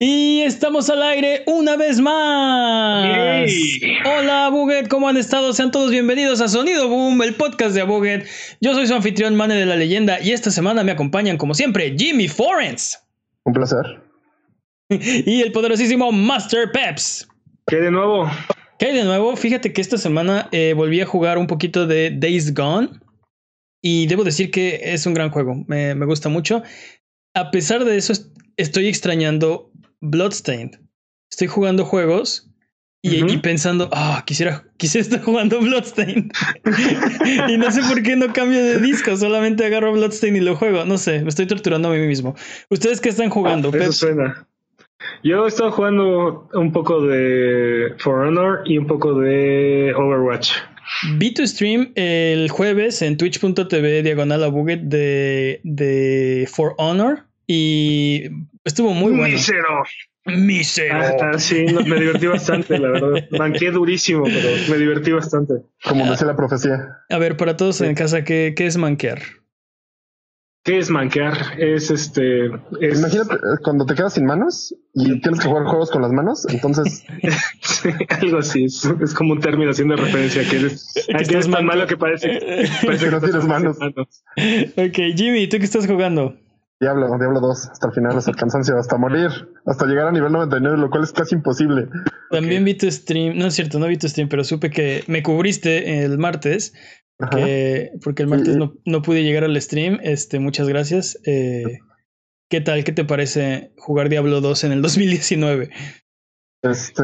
Y estamos al aire una vez más. Hola, Buget, ¿cómo han estado? Sean todos bienvenidos a Sonido Boom, el podcast de Abuget. Yo soy su anfitrión, Mane de la Leyenda, y esta semana me acompañan, como siempre, Jimmy Forens. Un placer. Y el poderosísimo Master Peps. ¿Qué de nuevo? ¿Qué hay de nuevo? Fíjate que esta semana eh, volví a jugar un poquito de Days Gone. Y debo decir que es un gran juego. Me, me gusta mucho. A pesar de eso, estoy extrañando Bloodstained. Estoy jugando juegos y, y pensando, ah, quisiera, quisiera estar jugando Bloodstained. y no sé por qué no cambio de disco, solamente agarro Bloodstained y lo juego. No sé, me estoy torturando a mí mismo. ¿Ustedes qué están jugando? Ah, eso suena. Yo he estado jugando un poco de For Honor y un poco de Overwatch. Vi tu stream el jueves en twitch.tv diagonal a buget de, de For Honor y estuvo muy bueno. Mísero. Mísero. Ah, sí, no, me divertí bastante, la verdad. Manqué durísimo, pero me divertí bastante. Como dice la profecía. A ver, para todos en casa, ¿qué, qué es manquear? ¿Qué es manquear? Es este. Es... Imagínate eh, cuando te quedas sin manos y tienes que jugar juegos con las manos, entonces. sí, algo así. Es, es, como un término haciendo referencia que eres, que estás eres tan malo que parece, parece Que no tienes manos. Ok, Jimmy, ¿tú qué estás jugando? Diablo, Diablo 2, hasta el final, hasta el cansancio, hasta morir, hasta llegar a nivel 99, lo cual es casi imposible. También vi tu stream, no es cierto, no vi tu stream, pero supe que me cubriste el martes, porque el martes no pude llegar al stream. Este, muchas gracias. Eh, ¿Qué tal? ¿Qué te parece jugar Diablo 2 en el 2019? Este.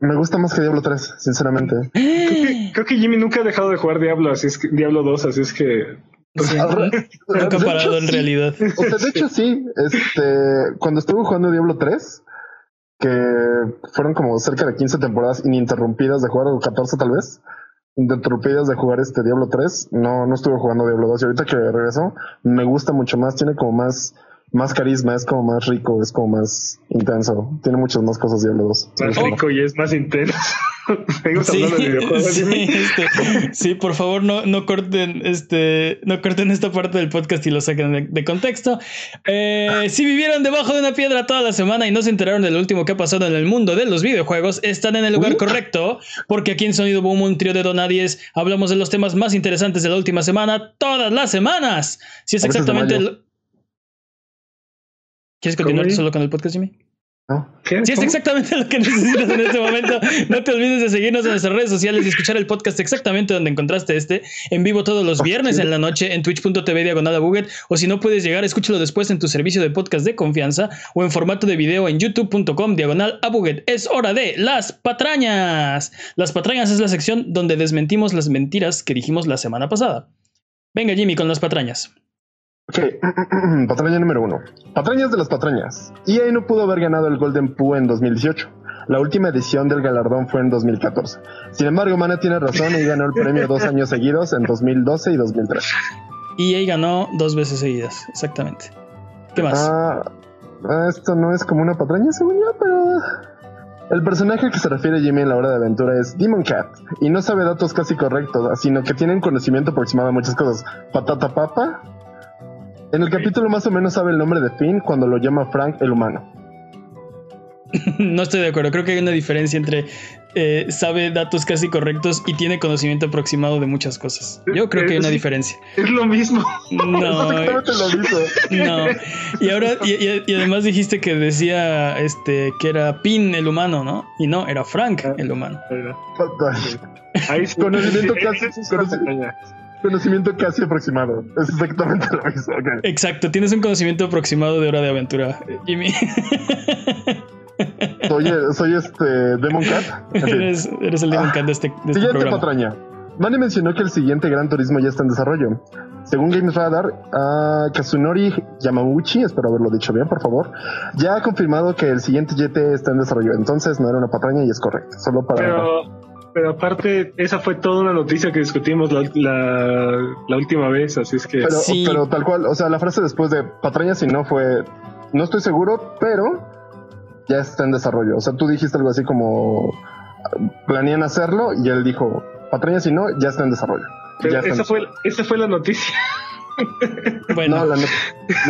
Me gusta más que Diablo 3, sinceramente. Creo que, creo que Jimmy nunca ha dejado de jugar Diablo, así es que Diablo 2, así es que. Sí, nunca parado hecho, en sí. realidad. O sea, de hecho sí, este, cuando estuve jugando Diablo 3, que fueron como cerca de 15 temporadas ininterrumpidas de jugar, o 14 tal vez, ininterrumpidas de jugar este Diablo 3, no, no estuve jugando Diablo 2 y ahorita que regreso, me gusta mucho más, tiene como más, más carisma, es como más rico, es como más intenso, tiene muchas más cosas Diablo 2. Más rico y es más intenso. Sí, de videojuegos. sí, este, sí, por favor, no, no corten este, no corten esta parte del podcast y lo saquen de, de contexto. Eh, si vivieron debajo de una piedra toda la semana y no se enteraron de lo último que ha pasado en el mundo de los videojuegos, están en el lugar Uh. correcto, porque aquí en Sonido Boom, un trío de donadies, hablamos de los temas más interesantes de la última semana, todas las semanas. Si es exactamente el- ¿Quieres continuar solo con el podcast, Jimmy? ¿No? ¿Qué? Si es exactamente lo que necesitas en este momento, no te olvides de seguirnos en nuestras redes sociales y escuchar el podcast exactamente donde encontraste este, en vivo todos los viernes en la noche en twitch.tv diagonal o si no puedes llegar, escúchalo después en tu servicio de podcast de confianza o en formato de video en youtube.com diagonal. Es hora de las patrañas. Las patrañas es la sección donde desmentimos las mentiras que dijimos la semana pasada. Venga Jimmy con las patrañas. Ok, patraña número uno. Patrañas de las patrañas. EA no pudo haber ganado el Golden Poo en 2018. La última edición del galardón fue en 2014. Sin embargo, Mana tiene razón y ganó el premio dos años seguidos en 2012 y 2013. EA ganó dos veces seguidas, exactamente. ¿Qué más? Ah, ah, esto no es como una patraña, según yo, pero... El personaje al que se refiere Jimmy en la hora de aventura es Demon Cat, y no sabe datos casi correctos, sino que tiene un conocimiento aproximado de muchas cosas. Patata papa. En el capítulo más o menos sabe el nombre de Finn cuando lo llama Frank el humano. No estoy de acuerdo. Creo que hay una diferencia entre eh, sabe datos casi correctos y tiene conocimiento aproximado de muchas cosas. Yo creo que hay una diferencia. Es lo mismo. No, eh, Exactamente lo mismo. no. Y ahora, y, y- y además dijiste que decía este que era Pin el humano, ¿no? Y no, era Frank el humano. Ahí sí. Conocimiento casi- Conocimiento casi aproximado. Es exactamente lo mismo. Exacto, tienes un conocimiento aproximado de hora de aventura, Jimmy. Soy, soy este Demon Cat. En fin. eres, eres el Demon Cat de este, de este Siguiente programa. patraña. Manny mencionó que el siguiente Gran Turismo ya está en desarrollo. Según Games Radar, ah, Kazunori Yamauchi, espero haberlo dicho bien, por favor, ya ha confirmado que el siguiente GT está en desarrollo. Entonces no era una patraña y es correcto. Solo para. Pero, pero aparte, esa fue toda una noticia que discutimos la, la, la última vez, así es que. Pero, Sí. pero tal cual, o sea, la frase después de patraña si no fue, no estoy seguro, pero ya está en desarrollo. O sea, tú dijiste algo así como planean hacerlo y él dijo patraña si no, ya está en desarrollo. pero en esa, fue, esa fue la noticia. bueno. No,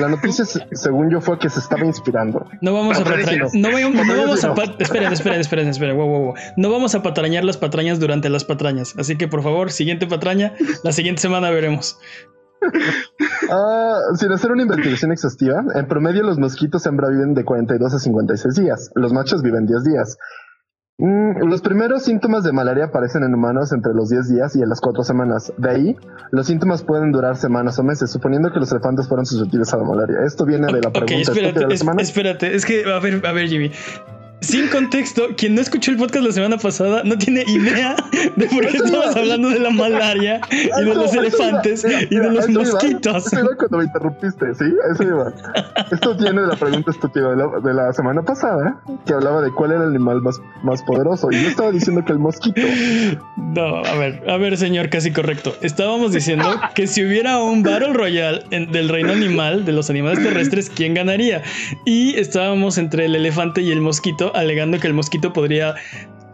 la, noticia, según yo, fue que se estaba inspirando. No vamos a patrañar. No, vamos a. Esperen, esperen, esperen, esperen. Wow, wow, wow. No vamos a patrañar las patrañas durante las patrañas. Así que, por favor, siguiente patraña. La siguiente semana veremos. Ah, sin hacer una investigación exhaustiva, en promedio los mosquitos hembra viven de 42 a 56 días, los machos viven 10 días. Mm, los primeros síntomas de malaria aparecen en humanos entre los 10 días y en las 4 semanas. De ahí, los síntomas pueden durar semanas o meses, suponiendo que los elefantes fueron susceptibles a la malaria. Esto viene de la pregunta. espérate, de la semana. espérate, es que, a ver, a ver, Jimmy. Sin contexto, quien no escuchó el podcast la semana pasada no tiene idea de por qué estamos hablando de la malaria y de los elefantes y de los mosquitos. eso iba cuando me interrumpiste, ¿sí? Eso iba. Esto viene de la pregunta estúpida de la, semana pasada, que hablaba de cuál era el animal más, más poderoso. Y yo estaba diciendo que el mosquito. No, a ver, a ver, señor, casi correcto. Estábamos diciendo que si hubiera un Battle Royale del reino animal, de los animales terrestres, ¿quién ganaría? Y estábamos entre el elefante y el mosquito alegando que el mosquito podría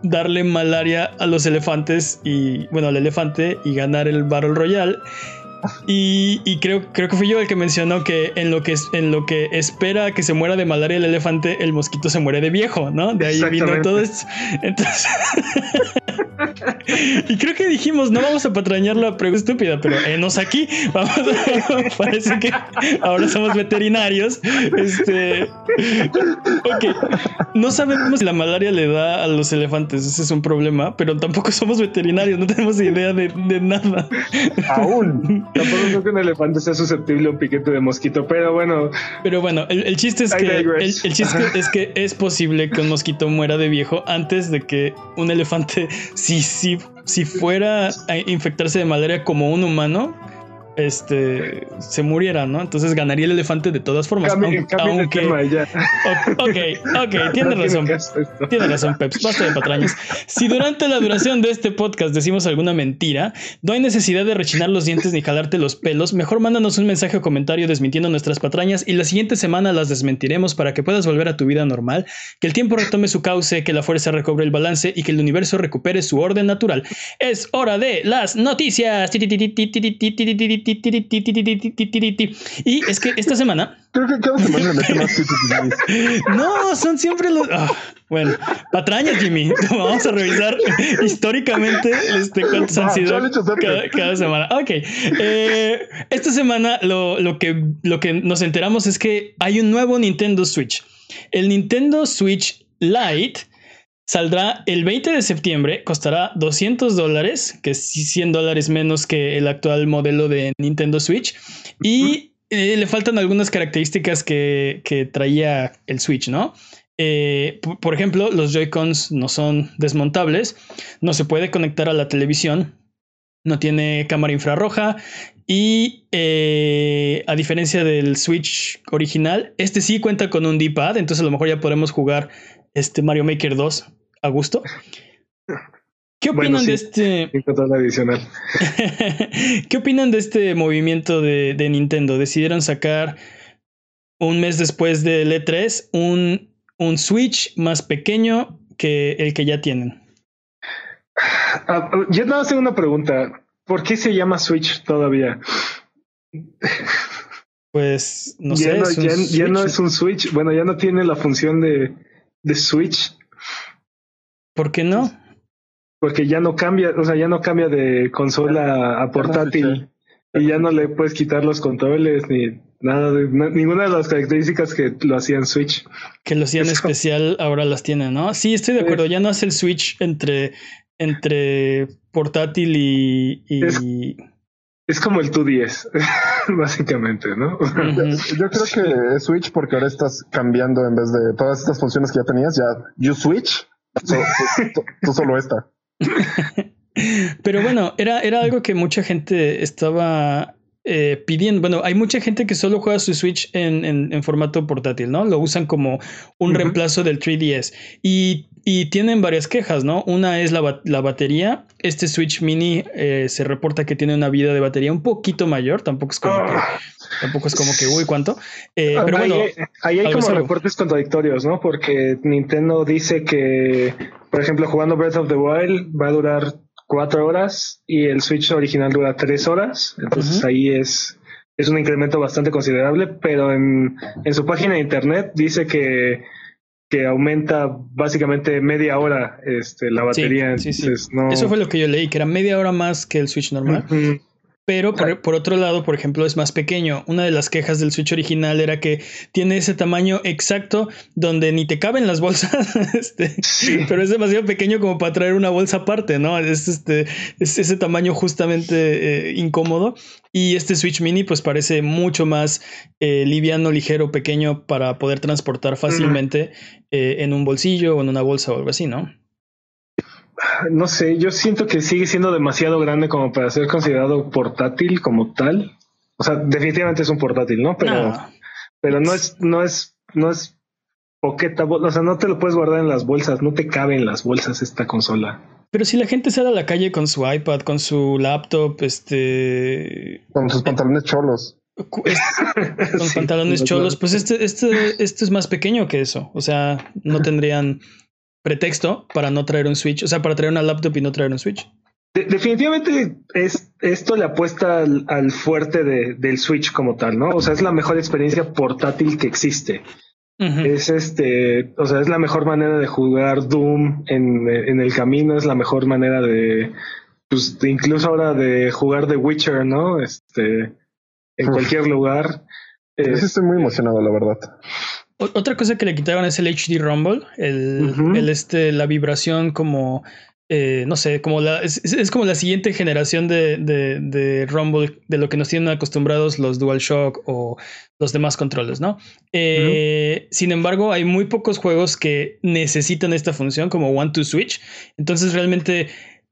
darle malaria a los elefantes y, bueno, al elefante y ganar el Battle Royale. Y, creo, creo que fui yo el que mencionó que en lo que, en lo que espera que se muera de malaria el elefante, el mosquito se muere de viejo, ¿no? De ahí vino todo esto. Entonces. y creo que dijimos, no vamos a patrañar la pregunta estúpida, pero enos aquí. Vamos a, parece que ahora somos veterinarios. Este. Ok. No sabemos si la malaria le da a los elefantes. Ese es un problema, pero tampoco somos veterinarios. No tenemos idea de, de nada. Aún. Tampoco creo que un elefante sea susceptible a un piquete de mosquito, pero bueno. Pero bueno, el, chiste es que el, chiste es que es posible que un mosquito muera de viejo antes de que un elefante, si, si, si fuera a infectarse de malaria como un humano, este se muriera, ¿no? Entonces ganaría el elefante de todas formas. aunque, Ok, ok, tiene razón. Tiene razón, Peps. Basta de patrañas. Si durante la duración de este podcast decimos alguna mentira, no hay necesidad de rechinar los dientes ni jalarte los pelos. Mejor mándanos un mensaje o comentario desmintiendo nuestras patrañas y la siguiente semana las desmentiremos para que puedas volver a tu vida normal, que el tiempo retome su cauce, que la fuerza recobre el balance y que el universo recupere su orden natural. Es hora de las noticias. Y es que esta semana. Creo que cada semana le más No, son siempre los. bueno, patrañas, Jimmy. Vamos a revisar históricamente este, cuántos han sido cada, semana. Ok. esta semana lo, lo, que, lo que nos enteramos es que hay un nuevo Nintendo Switch. El Nintendo Switch Lite Saldrá el 20 de septiembre, costará 200 dólares, que es 100 dólares menos que el actual modelo de Nintendo Switch. Y eh, le faltan algunas características que, traía el Switch, ¿no? Eh, por ejemplo, los Joy-Cons no son desmontables, no se puede conectar a la televisión, no tiene cámara infrarroja y eh, a diferencia del Switch original, este sí cuenta con un D-pad, entonces a lo mejor ya podremos jugar este Mario Maker 2 a gusto. ¿Qué opinan de este? Adicional. ¿Qué opinan de este movimiento de, Nintendo? Decidieron sacar un mes después del E3 un, un Switch más pequeño que el que ya tienen. Ah, yo nada tengo una pregunta. ¿Por qué se llama Switch todavía? Pues no sé. ya, no es un Switch. Bueno, ya no tiene la función de, de Switch. ¿Por qué no? Porque ya no cambia, o sea, ya no cambia de consola a portátil y ya no le puedes quitar los controles ni nada, de, ninguna de las características que lo hacían Switch. Que lo hacían especial ahora las tiene, ¿no? Sí, estoy de acuerdo, ya no hace el Switch entre, entre portátil y... Es, como el 2DS, básicamente, ¿no? Yo creo que es Switch porque ahora estás cambiando en vez de todas estas funciones que ya tenías, ya you Switch tú, solo esta. Pero bueno, era, era algo que mucha gente estaba eh, pidiendo. Bueno, hay mucha gente que solo juega su Switch en, en, formato portátil, ¿no? Lo usan como un reemplazo del 3DS. Y, y, tienen varias quejas, ¿no? Una es la, la batería. Este Switch Mini eh, se reporta que tiene una vida de batería un poquito mayor. Tampoco es como que. Ah. Tampoco es como que, uy, ¿cuánto? Eh, pero bueno. Ahí, hay como reportes contradictorios, ¿no? Porque Nintendo dice que, por ejemplo, jugando Breath of the Wild va a durar cuatro horas y el Switch original dura tres horas. Entonces ahí es es un incremento bastante considerable, pero en, en su página de internet dice que, que aumenta básicamente media hora este, la batería. Sí, sí, Eso fue lo que yo leí, que era media hora más que el Switch normal. Pero por, otro lado, por ejemplo, es más pequeño. Una de las quejas del Switch original era que tiene ese tamaño exacto donde ni te caben las bolsas, este, pero es demasiado pequeño como para traer una bolsa aparte, ¿no? Es, este, es ese tamaño justamente eh, incómodo. Y este Switch Mini pues parece mucho más eh, liviano, ligero, pequeño para poder transportar fácilmente eh, en un bolsillo o en una bolsa o algo así, ¿no? No sé, yo siento que sigue siendo demasiado grande como para ser considerado portátil como tal. O sea, definitivamente es un portátil, ¿no? Pero, pero no es, no es, no es poqueta, o sea, no te lo puedes guardar en las bolsas, no te cabe en las bolsas esta consola. Pero si la gente sale a la calle con su iPad, con su laptop, este. Con sus pantalones cholos. con pantalones cholos, pues este, este, este es más pequeño que eso. O sea, no tendrían pretexto para no traer un Switch, o sea, para traer una laptop y no traer un Switch. definitivamente es esto le apuesta al, fuerte del Switch como tal, ¿no? O sea, es la mejor experiencia portátil que existe. Es este, o sea, es la mejor manera de jugar Doom en, el camino, es la mejor manera de, pues, incluso ahora de jugar The Witcher, ¿no? Este, en cualquier lugar. estoy muy emocionado, la verdad. Otra cosa que le quitaron es el HD Rumble, el, este, la vibración como, eh, no sé, como la, es, como la siguiente generación de, de, Rumble de lo que nos tienen acostumbrados los DualShock o los demás controles, ¿no? Eh, sin embargo, hay muy pocos juegos que necesitan esta función como One to Switch, entonces realmente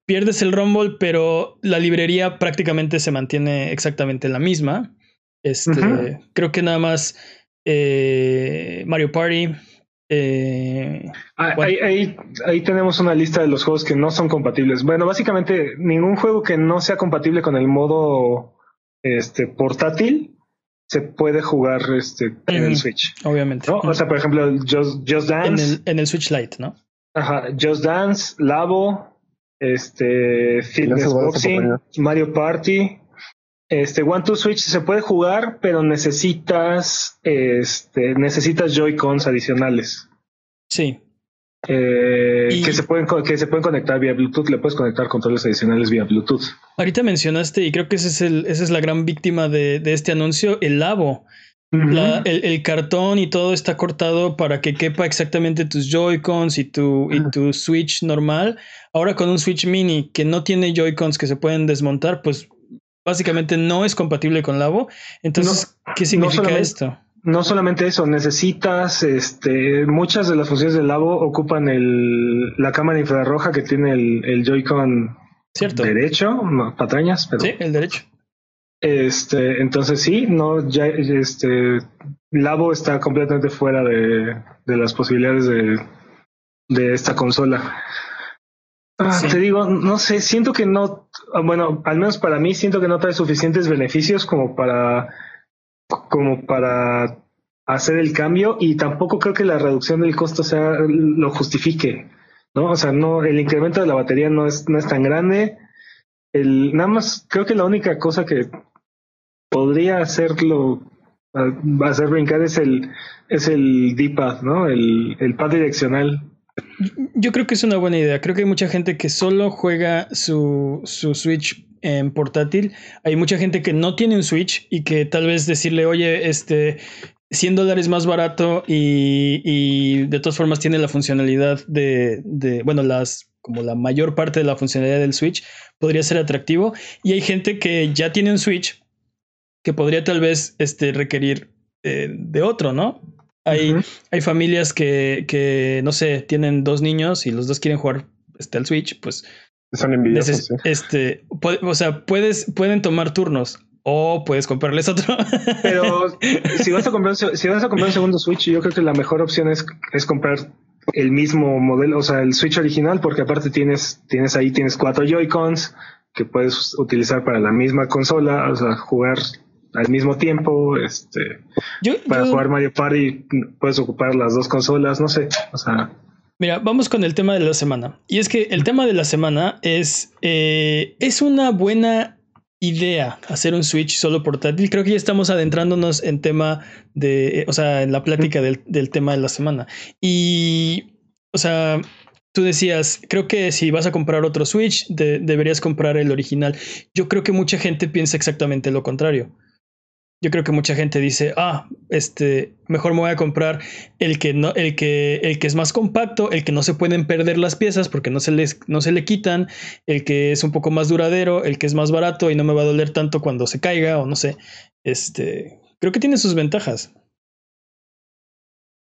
pierdes el Rumble, pero la librería prácticamente se mantiene exactamente la misma. Este, creo que nada más eh, Mario Party. Eh, ah, ahí, tenemos una lista de los juegos que no son compatibles. Bueno, básicamente ningún juego que no sea compatible con el modo este, portátil se puede jugar este, en el Switch. Obviamente. O sea, por ejemplo, Just, Dance. En el, Switch Lite, ¿no? Ajá, Just Dance, Labo, este, Fitness Boxing, Mario Party, este One to Switch se puede jugar, pero necesitas, este, necesitas Joy-Cons adicionales. Sí. Eh, que se pueden que se pueden conectar vía Bluetooth, le puedes conectar controles adicionales vía Bluetooth. Ahorita mencionaste, y creo que ese es el, esa es la gran víctima de, este anuncio, el Labo. el, cartón y todo está cortado para que quepa exactamente tus Joy-Cons y tu, y tu Switch normal. Ahora con un Switch mini que no tiene Joy-Cons que se pueden desmontar, pues básicamente no es compatible con Labo. Entonces, ¿qué significa esto? No solamente eso, necesitas, este, muchas de las funciones del Labo ocupan el, la cámara infrarroja que tiene el, el Joy-Con derecho, patrañas, pero. Sí, el derecho. Este, entonces sí, no, ya, este, Labo está completamente fuera de, de las posibilidades de, de esta consola. Ah, te digo, no sé, siento que no, bueno, al menos para mí siento que no trae suficientes beneficios como para, como para hacer el cambio y tampoco creo que la reducción del costo sea lo justifique, ¿no? O sea, no, el incremento de la batería no es, no es tan grande. El, nada más, creo que la única cosa que podría hacerlo, hacer brincar es el, es el D-pad, ¿no? El, el pad direccional yo creo que es una buena idea. Creo que hay mucha gente que solo juega su, su, Switch en portátil. Hay mucha gente que no tiene un Switch y que tal vez decirle, oye, este, 100 dólares más barato y, y, de todas formas tiene la funcionalidad de, de, bueno, las como la mayor parte de la funcionalidad del Switch podría ser atractivo. Y hay gente que ya tiene un Switch que podría tal vez este, requerir eh, de otro, ¿no? Hay, hay familias que, que, no sé, tienen dos niños y los dos quieren jugar este, al Switch, pues. Son envidiosos. Este, o sea, puedes, pueden tomar turnos o puedes comprarles otro. Pero si vas a comprar, si vas a comprar un segundo Switch, yo creo que la mejor opción es, es comprar el mismo modelo, o sea, el Switch original, porque aparte tienes, tienes ahí, tienes cuatro Joy-Cons que puedes utilizar para la misma consola, o sea, jugar al mismo tiempo, este, para jugar Mario Party puedes ocupar las dos consolas, no sé, o sea. Mira, vamos con el tema de la semana. Y es que el tema de la semana es, eh, es una buena idea hacer un Switch solo portátil. Creo que ya estamos adentrándonos en tema de, o sea, en la plática del, del tema de la semana. Y, o sea, tú decías, creo que si vas a comprar otro Switch, deberías comprar el original. Yo creo que mucha gente piensa exactamente lo contrario. Yo creo que mucha gente dice, ah, este, mejor me voy a comprar el que no, el que, el que es más compacto, el que no se pueden perder las piezas porque no se les, no se le quitan, el que es un poco más duradero, el que es más barato y no me va a doler tanto cuando se caiga o no sé. Este, creo que tiene sus ventajas.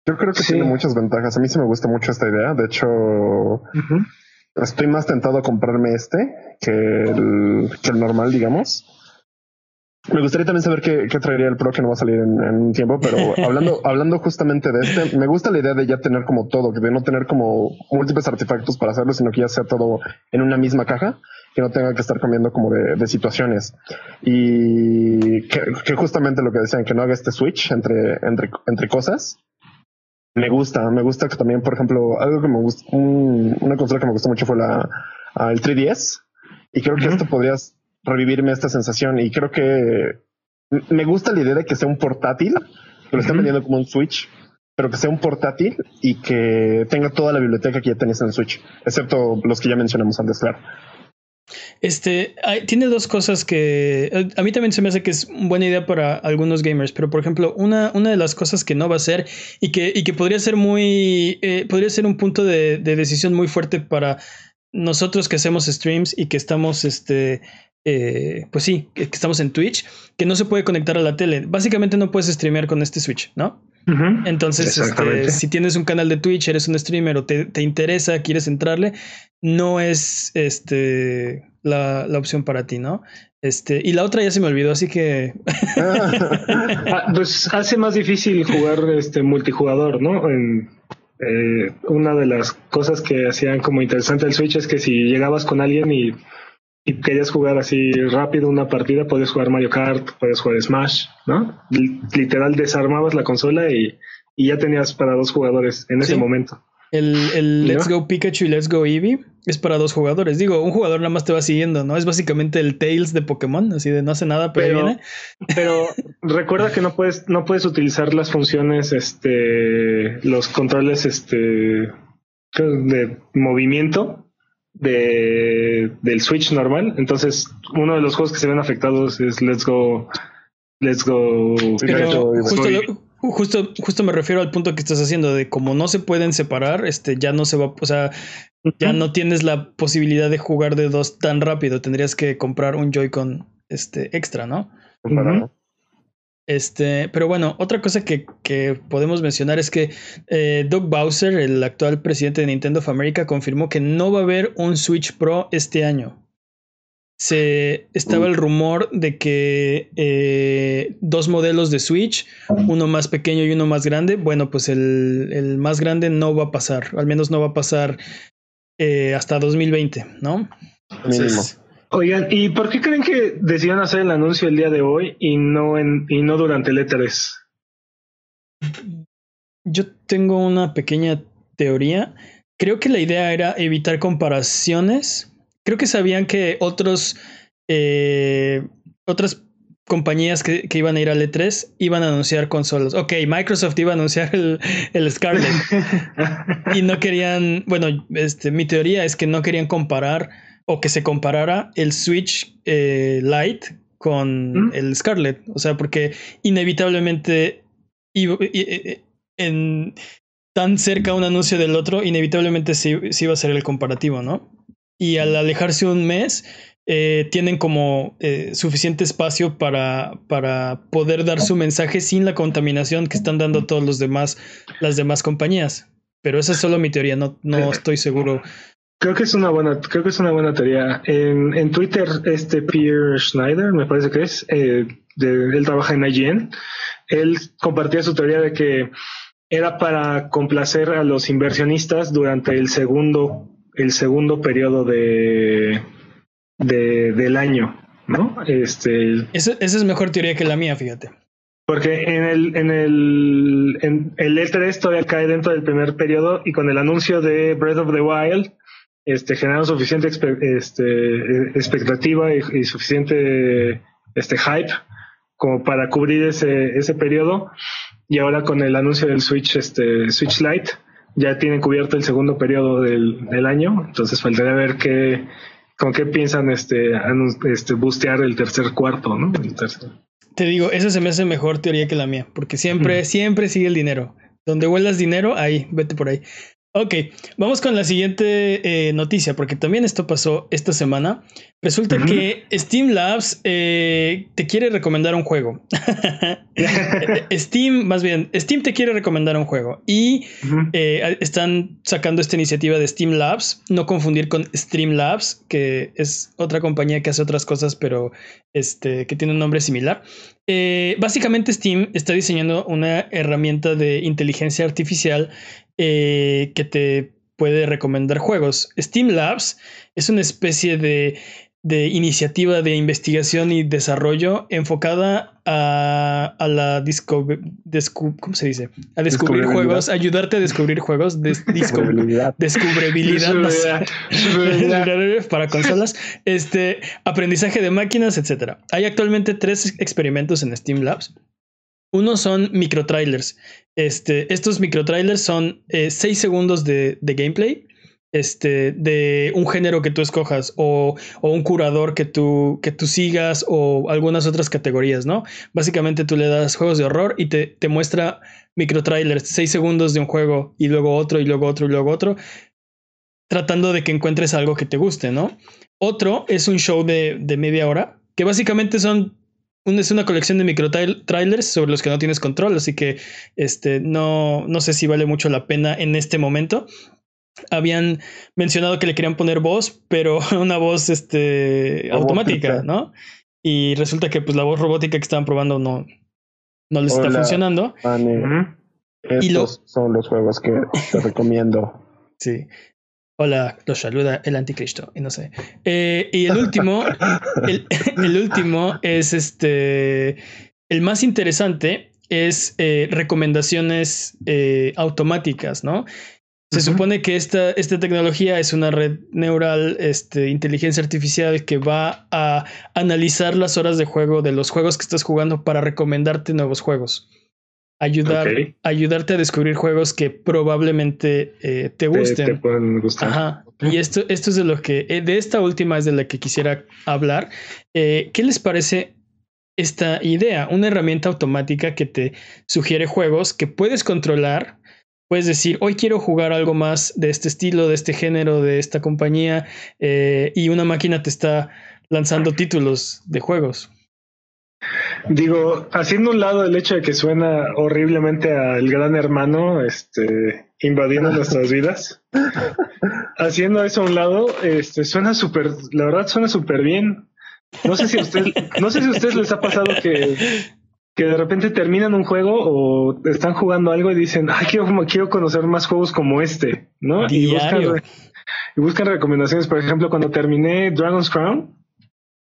Yo creo que tiene muchas ventajas. A mí sí me gusta mucho esta idea. De hecho, estoy más tentado a comprarme este que el, que el normal, digamos. Me gustaría también saber qué, traería el Pro que no va a salir en, un tiempo, pero hablando, hablando justamente de este, me gusta la idea de ya tener como todo, de no tener como múltiples artefactos para hacerlo, sino que ya sea todo en una misma caja, que no tenga que estar cambiando como de, situaciones. Y que, justamente lo que decían, que no haga este switch entre, entre, entre cosas. Me gusta, me gusta que también, por ejemplo, algo que me gusta, una consola que me gustó mucho fue la, el 3DS. Y creo que esto podrías revivirme esta sensación y creo que me gusta la idea de que sea un portátil, que lo están vendiendo como un Switch, pero que sea un portátil y que tenga toda la biblioteca que ya tenés en el Switch, excepto los que ya mencionamos antes, claro. Este tiene dos cosas que a mí también se me hace que es buena idea para algunos gamers, pero por ejemplo, una, una de las cosas que no va a ser y que, y que podría ser muy, eh, podría ser un punto de, de, decisión muy fuerte para nosotros que hacemos streams y que estamos este, eh, pues sí, que estamos en Twitch, que no se puede conectar a la tele. Básicamente no puedes streamear con este Switch, ¿no? Entonces, este, si tienes un canal de Twitch, eres un streamer o te, interesa, quieres entrarle, no es este, la, opción para ti, ¿no? Este, y la otra ya se me olvidó, así que. Ah, pues hace más difícil jugar este multijugador, ¿no? En, eh, una de las cosas que hacían como interesante el Switch es que si llegabas con alguien y y querías jugar así rápido una partida, puedes jugar Mario Kart, puedes jugar Smash, ¿no? Literal desarmabas la consola y, ya tenías para dos jugadores en ese momento. El, Let's Go Pikachu y Let's Go Eevee es para dos jugadores. Digo, un jugador nada más te va siguiendo, ¿no? Es básicamente el Tails de Pokémon, así de no hace nada, pero, viene. Pero recuerda que no puedes, no puedes utilizar las funciones, este, los controles, este, de movimiento de, del Switch normal. Entonces, uno de los juegos que se ven afectados es Let's Go. Let's Go. justo, justo, me refiero al punto que estás haciendo de como no se pueden separar, este ya no se va, o sea, ya no tienes la posibilidad de jugar de dos tan rápido. Tendrías que comprar un Joy-Con este extra, ¿no? Este, pero bueno, otra cosa que, podemos mencionar es que eh, Doug Bowser, el actual presidente de Nintendo of America, confirmó que no va a haber un Switch Pro este año. Se estaba el rumor de que eh, dos modelos de Switch, uno más pequeño y uno más grande. Bueno, pues el, más grande no va a pasar, al menos no va a pasar eh, hasta 2020, ¿no? Oigan, ¿y por qué creen que decían hacer el anuncio el día de hoy y no en y no durante el E3? Yo tengo una pequeña teoría. Creo que la idea era evitar comparaciones. Creo que sabían que otros eh, otras compañías que, iban a ir al E3 iban a anunciar consolas. Ok, Microsoft iba a anunciar el, el Scarlet. y no querían, bueno, este, mi teoría es que no querían comparar o que se comparara el Switch eh, Lite con el Scarlet. O sea, porque inevitablemente eh, en tan cerca un anuncio del otro, inevitablemente sí, iba a ser el comparativo, ¿no? Y al alejarse un mes, eh, tienen como suficiente espacio para, para poder dar su mensaje sin la contaminación que están dando todos los demás, las demás compañías. Pero esa es solo mi teoría, no, no estoy seguro Creo que es una buena, creo que es una buena teoría. En, en Twitter, este Pierre Schneider, me parece que es, eh, él trabaja en IGN, él compartía su teoría de que era para complacer a los inversionistas durante el segundo, el segundo periodo de, de del año, ¿no? Este. Esa, esa es mejor teoría que la mía, fíjate. Porque en el, en el, en el E3 todavía cae dentro del primer periodo y con el anuncio de Breath of the Wild este, generaron suficiente este, expectativa y, suficiente este, hype como para cubrir ese, ese periodo. Y ahora con el anuncio del Switch, este, Switch Lite, ya tienen cubierto el segundo periodo del, del año. Entonces faltaría ver qué, con qué piensan este, este, bustear el tercer cuarto, ¿no? Te digo, esa se me hace mejor teoría que la mía, porque siempre, siempre sigue el dinero. Donde huelas dinero, ahí, vete por ahí. Ok, vamos con la siguiente eh, noticia, porque también esto pasó esta semana. Resulta que Steam Labs eh, te quiere recomendar un juego. Steam, más bien, Steam te quiere recomendar un juego y eh, están sacando esta iniciativa de Steam Labs, no confundir con Stream Labs, que es otra compañía que hace otras cosas, pero este, que tiene un nombre similar. básicamente Steam está diseñando una herramienta de inteligencia artificial eh, que te puede recomendar juegos. Steam Labs es una especie de, iniciativa de investigación y desarrollo enfocada a, la ¿cómo se dice? A descubrir juegos, ayudarte a descubrir juegos, de, descubribilidad, para consolas, este aprendizaje de máquinas, etcétera. Hay actualmente tres experimentos en Steam Labs. Uno son microtrailers. Este, estos microtrailers son eh, seis segundos de, gameplay. Este, de un género que tú escojas o, un curador que tú, que tú sigas o algunas otras categorías, ¿no? Básicamente tú le das juegos de horror y te, te muestra microtrailers, seis segundos de un juego y luego otro y luego otro y luego otro, tratando de que encuentres algo que te guste, ¿no? Otro es un show de, de media hora, que básicamente son es una colección de micro trailers sobre los que no tienes control, así que este, no, no sé si vale mucho la pena en este momento. Habían mencionado que le querían poner voz, pero una voz este, automática, ¿no? Y resulta que pues, la voz robótica que estaban probando no, no les está funcionando. Estos son los juegos que te recomiendo. Sí. Hola, los saluda el anticristo, y no sé. Eh, y el último, el, último es este, el más interesante es eh, recomendaciones eh, automáticas, ¿no? Se supone que esta, esta, tecnología es una red neural, este, inteligencia artificial que va a analizar las horas de juego de los juegos que estás jugando para recomendarte nuevos juegos ayudar, ayudarte a descubrir juegos que probablemente eh, te gusten. Te, pueden gustar. Ajá. Y esto, esto es de lo que, eh, de esta última es de la que quisiera hablar. Eh, ¿Qué les parece esta idea? Una herramienta automática que te sugiere juegos que puedes controlar. Puedes decir, hoy quiero jugar algo más de este estilo, de este género, de esta compañía, y una máquina te está lanzando títulos de juegos. Digo, haciendo un lado el hecho de que suena horriblemente al gran hermano, este, invadiendo nuestras vidas. Haciendo eso a un lado, este, suena súper, la verdad suena súper bien. No sé si a usted, no sé si a ustedes les ha pasado que, que de repente terminan un juego o están jugando algo y dicen, ay, quiero, quiero conocer más juegos como este, ¿no? Y buscan, y buscan recomendaciones. Por ejemplo, cuando terminé Dragon's Crown,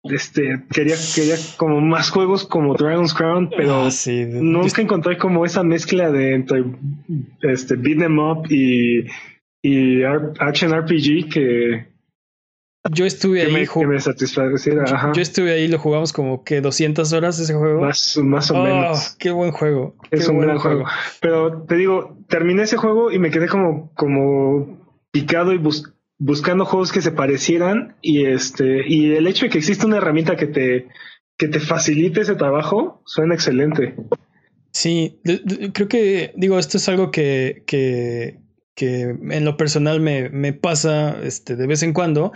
este quería quería como más juegos como Dragon's Crown pero ah, nunca encontré como esa mezcla de entre este beat em up y y action RPG que yo estuve ahí que me satisfaciera yo estuve ahí lo jugamos como que 200 horas ese juego. Más más o oh, menos qué buen juego es un gran juego. pero te digo terminé ese juego y me quedé como como picado y bus buscando juegos que se parecieran y este y el hecho de que exista una herramienta que te que te facilite ese trabajo suena excelente. Sí, creo que digo esto es algo que que, que en lo personal me, me pasa este de vez en cuando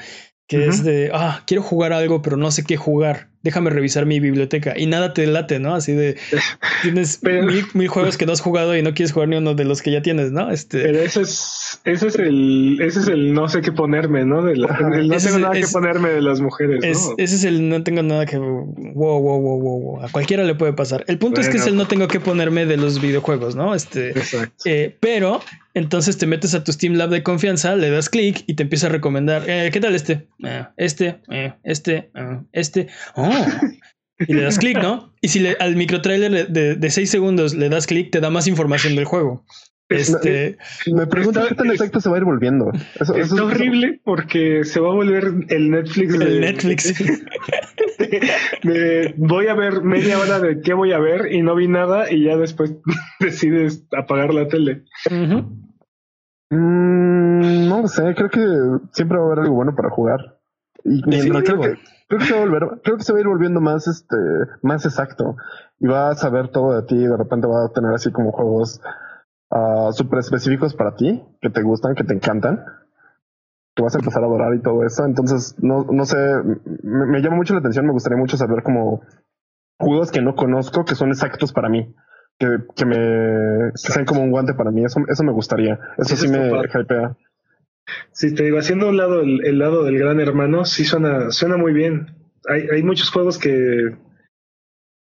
que es de, ah, quiero jugar algo, pero no sé qué jugar. Déjame revisar mi biblioteca. Y nada te late, ¿no? Así de, tienes mil, juegos que no has jugado y no quieres jugar ni uno de los que ya tienes, ¿no? Este... Pero ese es, ese es el, ese es el no sé qué ponerme, ¿no? De no tengo nada que ponerme de las mujeres. ¿no? Ese es el no tengo nada que, wow, wow, wow, wow, A cualquiera le puede pasar. El punto es que es el no tengo que ponerme de los videojuegos, ¿no? Este, Exacto. Eh, pero entonces te metes a tu Steam Lab de confianza, le das clic y te empieza a recomendar, eh, ¿qué tal este? Eh, este, eh, este, este. Oh. Y le das clic, ¿no? Y si le, al microtrailer de, de 6 segundos le das clic, te da más información del juego. Este, me pregunto qué tan exacto se va a ir volviendo. Eso, es horrible porque se va a volver el Netflix. El Netflix. voy a ver media hora de qué voy a ver y no vi nada y ya después decides apagar la tele. Mm, no sé, creo que siempre va a haber algo bueno para jugar. Y creo que, creo que se va a volver, creo que se va a ir volviendo más este, más exacto. Y va a saber todo de ti, y de repente va a tener así como juegos uh, súper específicos para ti, que te gustan, que te encantan. Que vas a empezar a adorar y todo eso. Entonces, no, no sé, me, me llama mucho la atención, me gustaría mucho saber como juegos que no conozco que son exactos para mí que, que me que sean como un guante para mí. Eso, eso me gustaría. Eso sí, me hypea. Sí, te digo, haciendo un lado el, lado del gran hermano, sí suena, suena muy bien. Hay, hay muchos juegos que,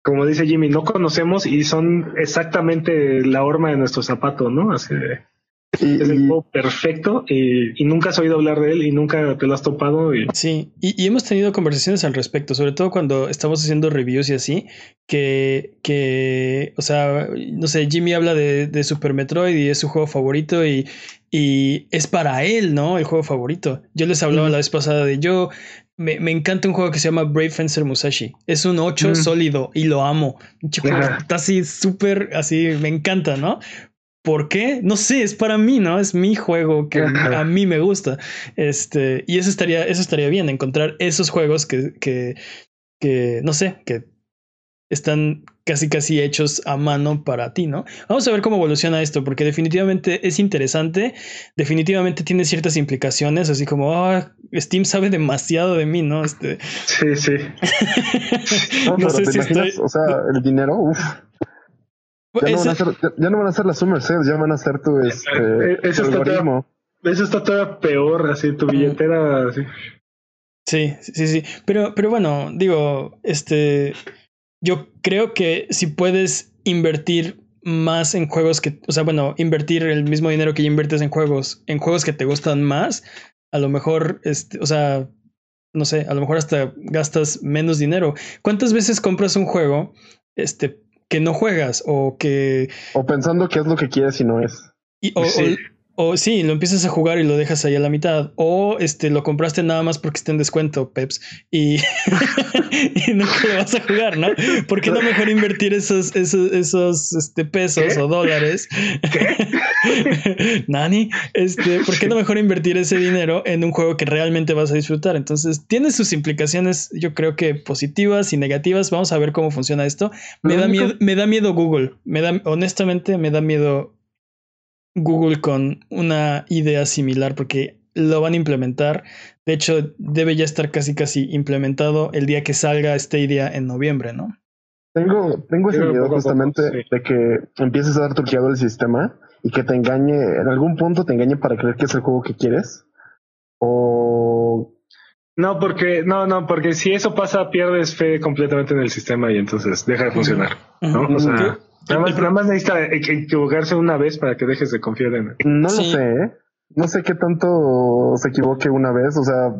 como dice Jimmy, no conocemos y son exactamente la horma de nuestro zapato, ¿no? Así de, es el juego perfecto y, nunca has oído hablar de él y nunca te lo has topado. Y... Sí, y, hemos tenido conversaciones al respecto, sobre todo cuando estamos haciendo reviews y así, que, que o sea, no sé, Jimmy habla de, de Super Metroid y es su juego favorito y, y es para él, ¿no? El juego favorito. Yo les hablaba la vez pasada de yo, me, me, encanta un juego que se llama Brave Fencer Musashi. Es un 8 sólido y lo amo. Un juego está así súper, así, me encanta, ¿no? ¿Por qué? No sé, es para mí, ¿no? Es mi juego que a mí me gusta. Este, y eso estaría, eso estaría bien, encontrar esos juegos que, que, que, no sé, que están casi casi hechos a mano para ti, ¿no? Vamos a ver cómo evoluciona esto, porque definitivamente es interesante, definitivamente tiene ciertas implicaciones, así como, ah, Steam sabe demasiado de mí, ¿no? Este... Sí, sí. no, sé si estoy... O sea, el dinero, uff. Ya, no van a hacer, ya, no van a hacer las summer sales, ya van a hacer tu este, eh, eso, está todavía, eso está todavía peor, así tu billetera. Así. Sí, sí, sí. Pero, pero bueno, digo, este. Yo creo que si puedes invertir más en juegos que, o sea, bueno, invertir el mismo dinero que ya inviertes en juegos, en juegos que te gustan más, a lo mejor, este, o sea, no sé, a lo mejor hasta gastas menos dinero. ¿Cuántas veces compras un juego, este, que no juegas o que... O pensando qué es lo que quieres y no es. Y, o, o sí, lo empiezas a jugar y lo dejas ahí a la mitad. O este lo compraste nada más porque está en descuento, Peps. Y, y no lo vas a jugar, ¿no? ¿Por qué no mejor invertir esos, esos, esos este, pesos o dólares? Nani, este, ¿por qué no mejor invertir ese dinero en un juego que realmente vas a disfrutar? Entonces, tiene sus implicaciones, yo creo que positivas y negativas. Vamos a ver cómo funciona esto. Me da miedo, me da miedo Google. Me da, honestamente, me da miedo Google con una idea similar porque lo van a implementar. De hecho, debe ya estar casi casi implementado el día que salga esta idea en noviembre, ¿no? Tengo, tengo ese miedo justamente de que empieces a dar truqueado el sistema y que te engañe, en algún punto te engañe para creer que es el juego que quieres. O no, porque, no, no, porque si eso pasa, pierdes fe completamente en el sistema y entonces deja de funcionar. ¿no? O sea, Nada más, necesita equivocarse una vez para que dejes de confiar en él. No lo sé, ¿eh? No sé qué tanto se equivoque una vez, o sea,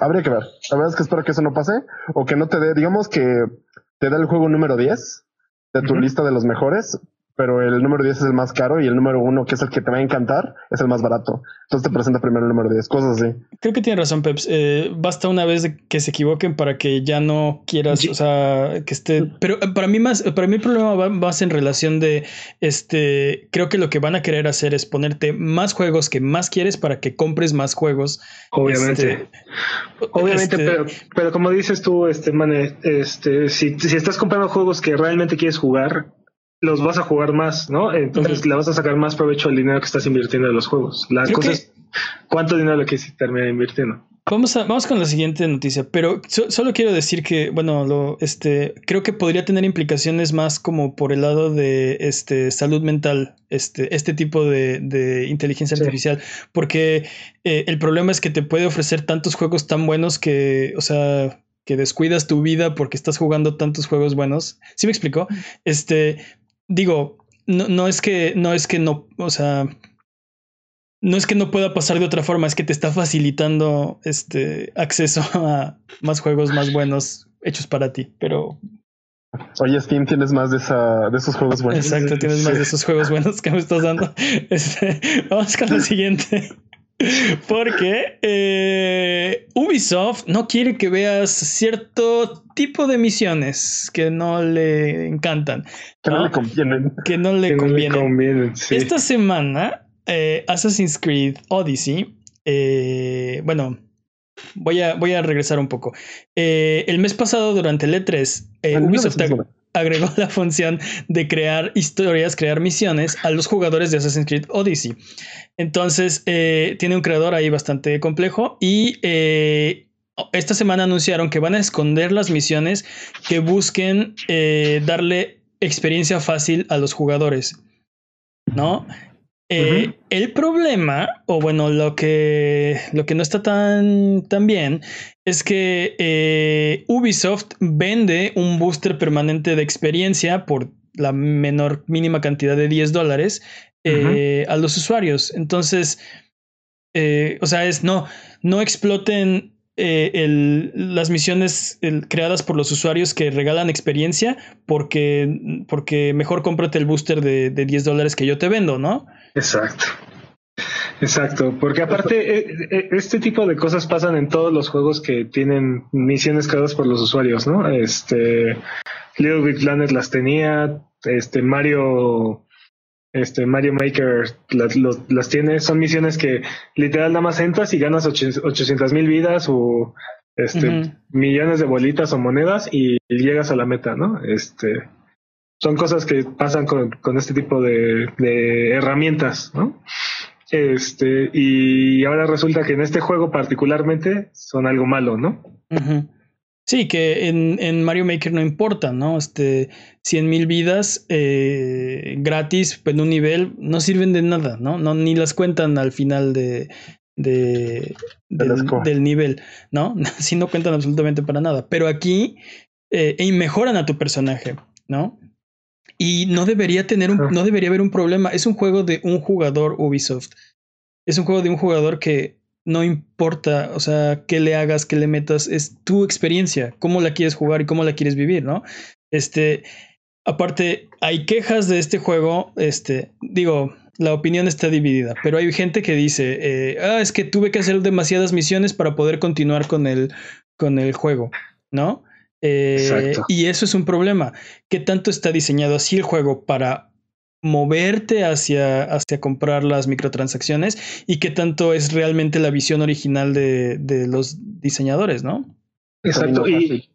habría que ver. La verdad es que espero que eso no pase, o que no te dé, digamos que te dé el juego número 10 de tu lista de los mejores, pero el número 10 es el más caro y el número 1, que es el que te va a encantar, es el más barato. Entonces te presenta primero el número 10, cosas así. Creo que tiene razón, Peps. Eh, basta una vez que se equivoquen para que ya no quieras, o sea, que esté. Pero eh, para mí más, para mí el problema va más en relación de, este, creo que lo que van a querer hacer es ponerte más juegos que más quieres para que compres más juegos. Obviamente. Este, Obviamente, este pero, pero como dices tú, este, man, este, si, si estás comprando juegos que realmente quieres jugar, los vas a jugar más, ¿no? Entonces le vas a sacar más provecho al dinero que estás invirtiendo en los juegos. La cosa es cuánto dinero le quieres terminar invirtiendo. Vamos, a, vamos con la siguiente noticia, pero solo quiero decir que, bueno, lo, este, creo que podría tener implicaciones más como por el lado de este, salud mental, este, este tipo de, inteligencia artificial, porque eh, el problema es que te puede ofrecer tantos juegos tan buenos que, o sea, que descuidas tu vida porque estás jugando tantos juegos buenos. ¿Sí me explico? Este, digo, no, no es que, no es que no, o sea, no es que no pueda pasar de otra forma, es que te está facilitando este acceso a más juegos más buenos hechos para ti, pero Oye, Steam, tienes más de, esa, de esos juegos buenos. Exacto, tienes más de esos juegos buenos que me estás dando. Este, vamos con la siguiente. Porque eh, Ubisoft no quiere que veas cierto tipo de misiones que no le encantan. Que no, le convienen. Que no le convienen. Esta semana, eh, Assassin's Creed Odyssey, eh, bueno, voy a, voy a regresar un poco. el mes pasado, durante el E3, Ubisoft agregó la función de crear historias, crear misiones a los jugadores de Assassin's Creed Odyssey. Entonces, eh, tiene un creador ahí bastante complejo y eh, esta semana anunciaron que van a esconder las misiones que busquen eh, darle experiencia fácil a los jugadores. ¿No? El problema, o bueno, lo que, lo que no está tan, tan bien, es que Ubisoft vende un booster permanente de experiencia por la menor mínima cantidad de 10 dólares eh, a los usuarios. Entonces, eh, o sea, es no, no exploten eh, las misiones creadas por los usuarios que regalan experiencia porque, porque mejor cómprate el booster de, 10 dólares que yo te vendo, ¿no? Exacto. Exacto, porque aparte este tipo de cosas pasan en todos los juegos que tienen misiones creadas por los usuarios, ¿no? Este Little Big Planet las tenía, este Mario este Mario Maker las, tiene, son misiones que literal nada más entras y ganas 800 mil vidas o este, millones de bolitas o monedas y llegas a la meta, ¿no? Este, son cosas que pasan con, este tipo de, herramientas, ¿no? Este, y ahora resulta que en este juego particularmente son algo malo, ¿no? Sí, que en, en, Mario Maker no importa, ¿no? Este, 100 mil vidas eh, gratis en un nivel no sirven de nada, ¿no? no ni las cuentan al final de, de, del, nivel, ¿no? Sí, no cuentan absolutamente para nada. Pero aquí eh, y mejoran a tu personaje, ¿no? Y no debería tener un, no debería haber un problema. Es un juego de un jugador Ubisoft. Es un juego de un jugador que no importa, o sea, qué le hagas, qué le metas, es tu experiencia, cómo la quieres jugar y cómo la quieres vivir, ¿no? Este, aparte, hay quejas de este juego, este, digo, la opinión está dividida, pero hay gente que dice, eh, ah, es que tuve que hacer demasiadas misiones para poder continuar con el, con el juego, ¿no? Eh, y eso es un problema. ¿Qué tanto está diseñado así el juego para moverte hacia, hacia comprar las microtransacciones y qué tanto es realmente la visión original de, de los diseñadores, ¿no? Exacto. Y,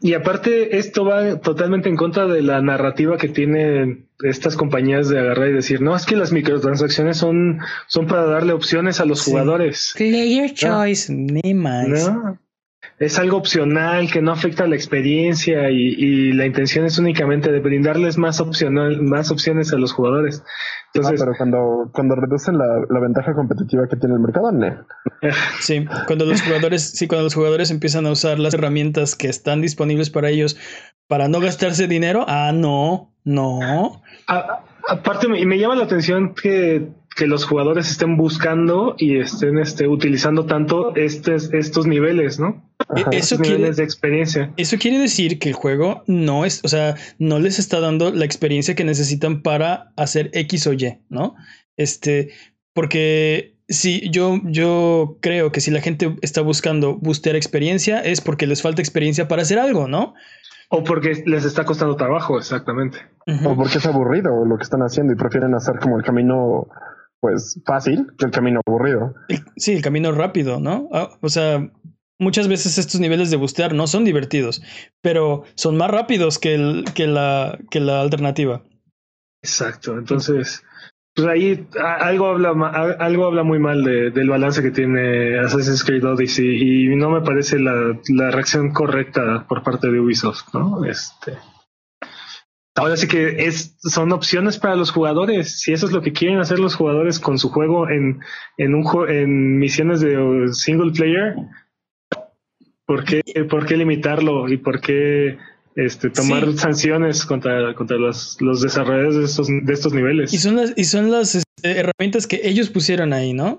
y, aparte, esto va totalmente en contra de la narrativa que tienen estas compañías de agarrar y decir, no, es que las microtransacciones son, son para darle opciones a los jugadores. Player choice, ni más. ¿No? Es algo opcional que no afecta la experiencia y, la intención es únicamente de brindarles más opcional, más opciones a los jugadores. Entonces, pero cuando, cuando reducen la, ventaja competitiva que tiene el mercado, no. Sí, cuando los jugadores, sí, cuando los jugadores empiezan a usar las herramientas que están disponibles para ellos para no gastarse dinero, ah, no, no. aparte, me, me llama la atención que que los jugadores estén buscando y estén este, utilizando tanto estos, estos niveles, ¿no? E-, eso quiere, de experiencia. Eso quiere decir que el juego no es, o sea, no les está dando la experiencia que necesitan para hacer X o Y, ¿no? Este, porque si yo, yo creo que si la gente está buscando booster experiencia es porque les falta experiencia para hacer algo, ¿no? O porque les está costando trabajo, exactamente. O porque es aburrido lo que están haciendo y prefieren hacer como el camino pues fácil que el camino aburrido. Sí, el camino rápido, ¿no? Ah, o sea, muchas veces estos niveles de bustear no son divertidos, pero son más rápidos que, el, que, la, que la alternativa. Exacto, entonces, pues ahí algo habla, algo habla muy mal de, del balance que tiene Assassin's Creed Odyssey y no me parece la, la reacción correcta por parte de Ubisoft, ¿no? Este. Ahora sí que es, son opciones para los jugadores. Si eso es lo que quieren hacer los jugadores con su juego en, en un en misiones de single player, ¿por qué, por qué limitarlo y por qué este, tomar sanciones contra, contra los, los desarrolladores de estos, de estos niveles? Y son las, y son las este, herramientas que ellos pusieron ahí, ¿no?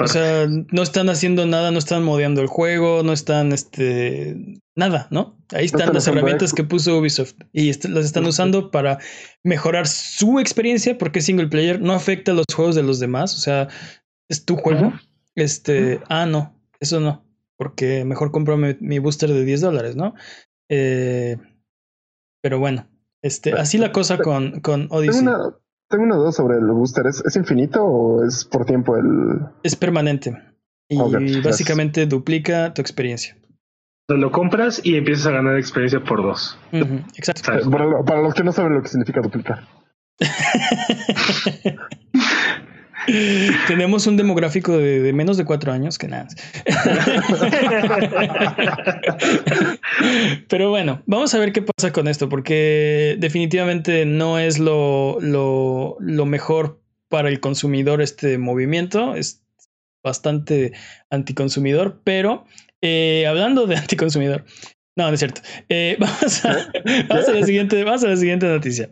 O sea, no están haciendo nada, no están modeando el juego, no están, este, nada, ¿no? Ahí están las herramientas que puso Ubisoft y las están usando para mejorar su experiencia porque single player no afecta a los juegos de los demás, o sea, es tu juego. Este, ah, no, eso no, porque mejor compro mi, booster de 10 dólares, ¿no? Eh, pero bueno, este, así la cosa con, con Odyssey. Tengo una duda sobre el booster. ¿Es, infinito o es por tiempo el...? Es permanente. Y básicamente duplica tu experiencia. Lo compras y empiezas a ganar experiencia por dos. exacto. para, los que no saben lo que significa duplicar. Tenemos un demográfico de, menos de cuatro años que nada. Pero bueno, vamos a ver qué pasa con esto, porque definitivamente no es lo, lo, mejor para el consumidor este movimiento. Es bastante anticonsumidor, pero eh, hablando de anticonsumidor. No, no es cierto. Eh, vamos, a, la siguiente, vamos a la siguiente noticia.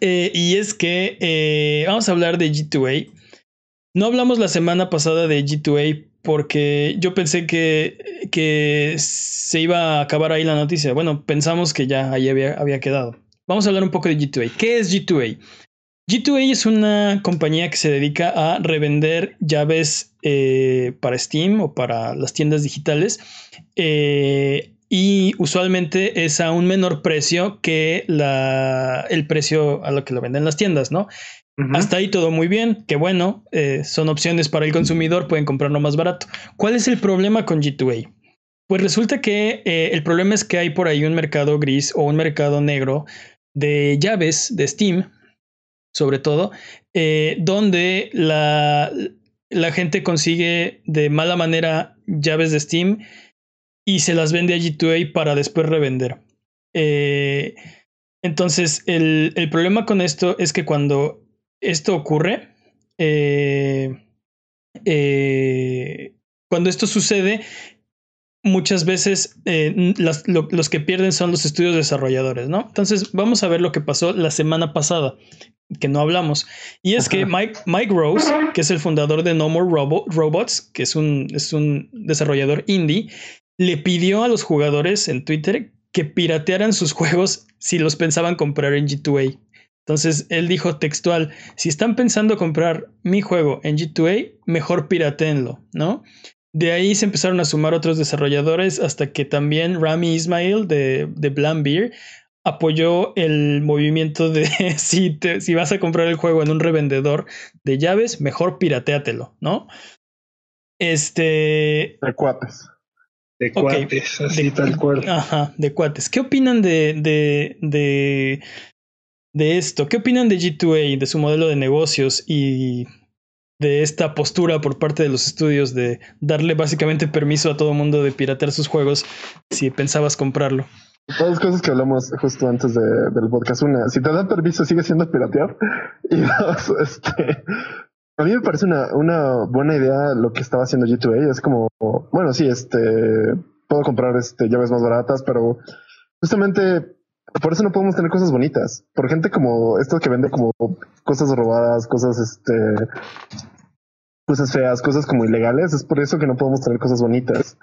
Eh, y es que vamos a hablar de G2A. No hablamos la semana pasada de G2A porque yo pensé que, que se iba a acabar ahí la noticia. Bueno, pensamos que ya ahí había, había quedado. Vamos a hablar un poco de G2A. ¿Qué es G2A? G2A es una compañía que se dedica a revender llaves eh, para Steam o para las tiendas digitales eh, y usualmente es a un menor precio que la, el precio a lo que lo venden las tiendas, ¿no? Hasta ahí todo muy bien, que bueno, eh, son opciones para el consumidor, pueden comprarlo más barato. ¿Cuál es el problema con G2A? Pues resulta que eh, el problema es que hay por ahí un mercado gris o un mercado negro de llaves de Steam, sobre todo, eh, donde la, gente consigue de mala manera llaves de Steam y se las vende a G2A para después revender. entonces, el, problema con esto es que cuando esto ocurre, eh, eh, cuando esto sucede, muchas veces eh, los que pierden son los estudios desarrolladores, ¿no? Entonces, vamos a ver lo que pasó la semana pasada, que no hablamos. Y es que Mike, Mike Rose, que es el fundador de No More Robots, que es un, es un desarrollador indie, le pidió a los jugadores en Twitter que piratearan sus juegos si los pensaban comprar en G2A. Entonces él dijo textual, si están pensando comprar mi juego en G2A, mejor piratenlo, ¿no? De ahí se empezaron a sumar otros desarrolladores hasta que también Rami Ismail de, de Beer apoyó el movimiento de si, si vas a comprar el juego en un revendedor de llaves, mejor pirateatelo, ¿no? Este. De cuates. De cuates, así tal cual. Ajá, de cuates. ¿Qué opinan de, de, de de esto. ¿Qué opinan de G2A, de su modelo de negocios y de esta postura por parte de los estudios de darle básicamente permiso a todo mundo de piratear sus juegos si pensabas comprarlo? Todas cosas que hablamos justo antes de, del podcast. Una, si te dan permiso, sigue siendo piratear. Y dos, este, a mí me parece una, una buena idea lo que estaba haciendo G2A. Es como, bueno, sí, este, puedo comprar este, llaves más baratas, pero justamente por eso no podemos tener cosas bonitas. Por gente como esto que vende como cosas robadas, cosas este cosas feas, cosas como ilegales, es por eso que no podemos tener cosas bonitas.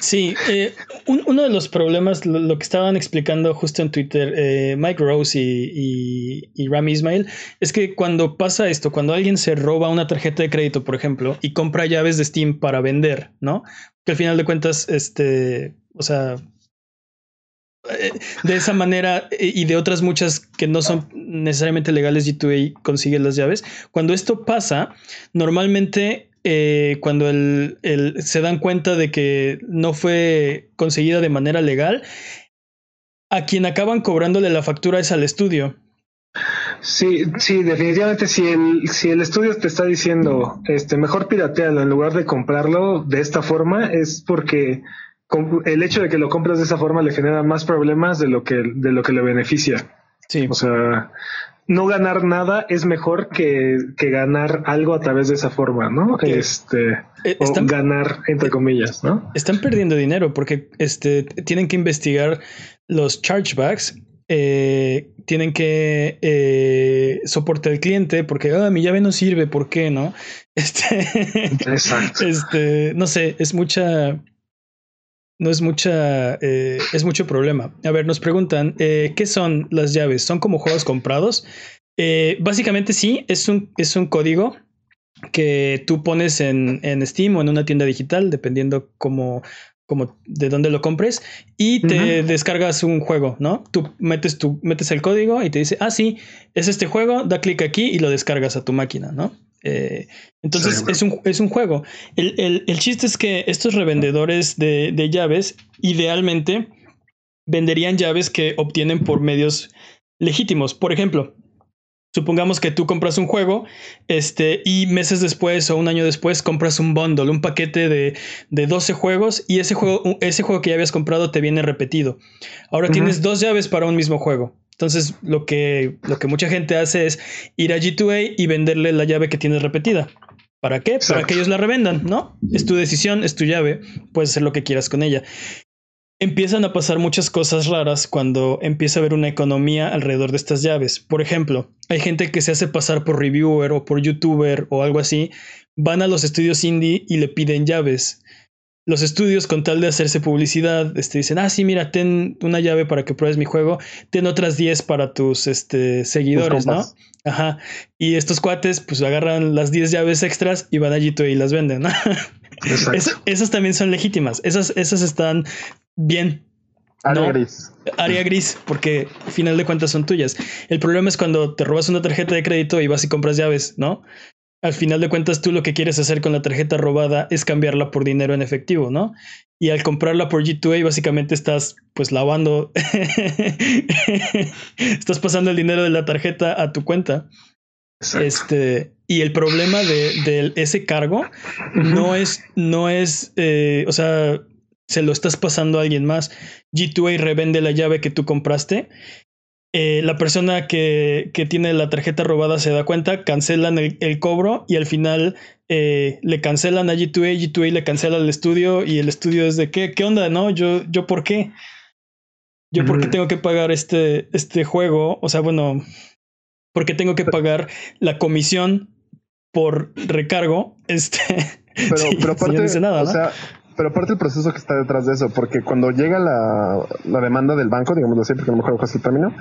Sí, eh, uno de los problemas, lo, que estaban explicando justo en Twitter eh, Mike Rose y, y, Rami Ismail, es que cuando pasa esto, cuando alguien se roba una tarjeta de crédito, por ejemplo, y compra llaves de Steam para vender, ¿no? Que al final de cuentas, este, o sea, de esa manera eh, y de otras muchas que no son necesariamente legales, G2A consigue las llaves. Cuando esto pasa, normalmente eh, cuando el, se dan cuenta de que no fue conseguida de manera legal, a quien acaban cobrándole la factura es al estudio. Sí, sí, definitivamente si el, si el estudio te está diciendo, este, mejor piratealo en lugar de comprarlo de esta forma, es porque el hecho de que lo compras de esa forma le genera más problemas de lo que, de lo que le beneficia. Sí. O sea, no ganar nada es mejor que, que ganar algo a través de esa forma, ¿no? Este, eh, o ganar entre comillas, ¿no? Están perdiendo dinero porque este, tienen que investigar los chargebacks eh, tienen que eh, soportar al cliente porque ah, mi llave no sirve, ¿por qué no? Este, Exacto. este, no sé, es mucha, no es mucha, eh, es mucho problema. A ver, nos preguntan, eh, ¿qué son las llaves? ¿Son como juegos comprados? Eh, básicamente sí, es un, es un código que tú pones en, en Steam o en una tienda digital, dependiendo cómo, como de dónde lo compres y te descargas un juego, ¿no? Tú metes, tu, metes el código y te dice, ah, sí, es este juego, da clic aquí y lo descargas a tu máquina, ¿no? Eh, entonces es, un, es un juego. El, el- el chiste es que estos revendedores de, de llaves idealmente venderían llaves que obtienen por medios legítimos. Por ejemplo, supongamos que tú compras un juego este, y meses después o un año después compras un bundle, un paquete de, de 12 juegos y ese juego, ese juego que ya habías comprado te viene repetido. Ahora tienes dos llaves para un mismo juego. Entonces, lo que, lo que mucha gente hace es ir a G2A y venderle la llave que tienes repetida. ¿Para qué? Para que ellos la revendan, ¿no? Es tu decisión, es tu llave, puedes hacer lo que quieras con ella. Empiezan a pasar muchas cosas raras cuando empieza a haber una economía alrededor de estas llaves. Por ejemplo, hay gente que se hace pasar por reviewer o por youtuber o algo así, van a los estudios indie y le piden llaves. Los estudios, con tal de hacerse publicidad, este, dicen, ah, sí, mira, ten una llave para que pruebes mi juego, ten otras 10 para tus este, seguidores, ¿no? Ajá. Y estos cuates, pues agarran las 10 llaves extras y van allí y las venden, ¿no? Exacto. Es- esas también son legítimas. Esas, esas están bien. Área No. gris. Área gris, porque al final de cuentas son tuyas. El problema es cuando te robas una tarjeta de crédito y vas y compras llaves, ¿no? Al final de cuentas, tú lo que quieres hacer con la tarjeta robada es cambiarla por dinero en efectivo, ¿no? Y al comprarla por G2A, básicamente estás pues lavando, estás pasando el dinero de la tarjeta a tu cuenta. Exacto. Este, y el problema de, de ese cargo no es, no es, eh, o sea, se lo estás pasando a alguien más. G2A revende la llave que tú compraste. Eh, la persona que, que tiene la tarjeta robada se da cuenta, cancelan el, el cobro y al final eh, le cancelan a G2A, G2A le cancela al estudio y el estudio es de qué, qué onda, ¿no? Yo, yo por qué? Yo por qué tengo que pagar este, este juego, o sea, bueno, porque tengo que pagar la comisión por recargo, este, Pero, sí, pero aparte, no nada, o ¿no? sea, pero aparte el proceso que está detrás de eso, porque cuando llega la, la demanda del banco, digamos así, porque no me acuerdo es el término,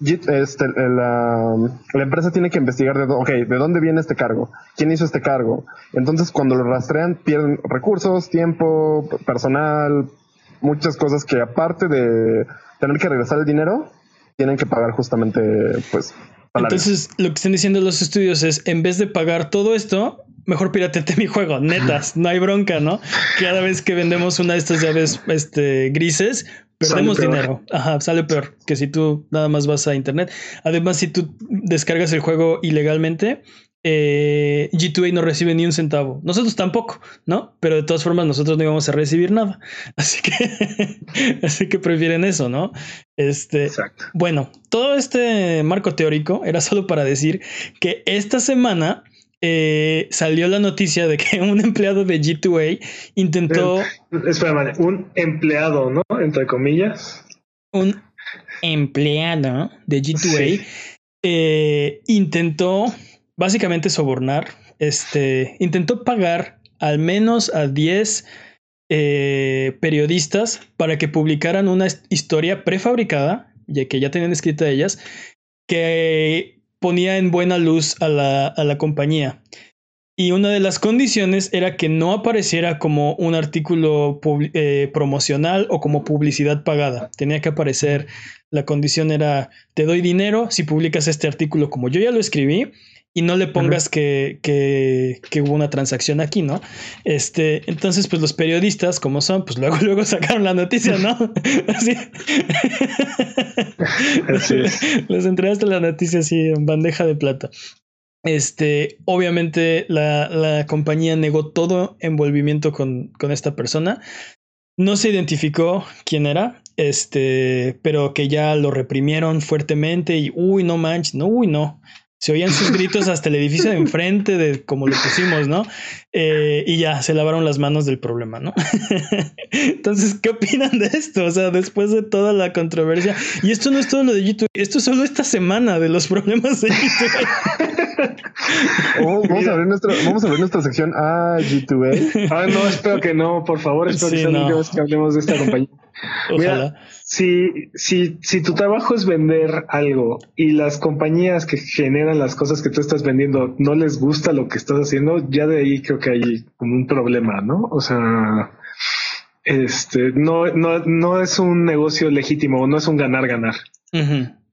este, la, empresa tiene que investigar de, de dónde viene este cargo, quién hizo este cargo. Entonces, cuando lo rastrean, pierden recursos, tiempo, personal, muchas cosas que aparte de tener que regresar el dinero, tienen que pagar justamente, pues. Entonces, lo que están diciendo los estudios es, en vez de pagar todo esto, mejor piratete mi juego, netas, no hay bronca, ¿no? Cada vez que vendemos una de estas llaves este, grises, perdemos dinero. Ajá, sale peor que si tú nada más vas a internet. Además, si tú descargas el juego ilegalmente, eh, G2A no recibe ni un centavo. Nosotros tampoco, ¿no? Pero de todas formas, nosotros no íbamos a recibir nada. Así que, así que prefieren eso, ¿no? Este, Exacto. bueno, todo este marco teórico era solo para decir que esta semana eh, salió la noticia de que un empleado de G2A intentó Espera, vale. Un empleado, ¿no? Entre comillas. un empleado de G2A Sí. eh, intentó básicamente sobornar, este, intentó pagar al menos a 10 eh, periodistas para que publicaran una his- historia prefabricada, ya que ya tenían escrita ellas, que ponía en buena luz a la, a la compañía. Y una de las condiciones era que no apareciera como un artículo eh, promocional o como publicidad pagada. Tenía que aparecer, la condición era, te doy dinero si publicas este artículo como yo ya lo escribí y no le pongas que, que, que hubo una transacción aquí, ¿no? Este, entonces, pues los periodistas, como son, pues luego, luego sacaron la noticia, ¿no? Así. Así es. Les entregaste la noticia así en bandeja de plata. Este, obviamente la, la compañía negó todo envolvimiento con, con esta persona. No se identificó quién era, este, pero que ya lo reprimieron fuertemente y, uy, no manches, no, uy, no. Se oían sus gritos hasta el edificio de enfrente de como lo pusimos, ¿no? Eh, y ya se lavaron las manos del problema, ¿no? Entonces, ¿qué opinan de esto? O sea, después de toda la controversia, y esto no es todo lo de YouTube, esto es solo esta semana de los problemas de YouTube. Vamos, a abrir nuestra, vamos a ver nuestra sección a G2A. Ah, no, espero que no, por favor, espero que, no. que hablemos de esta compañía. Ojalá. si, si, si tu trabajo es vender algo y las compañías que generan las cosas que tú estás vendiendo no les gusta lo que estás haciendo, ya de ahí creo que hay como un problema, ¿no? O sea, este, no, no, no es un negocio legítimo, no es un ganar-ganar.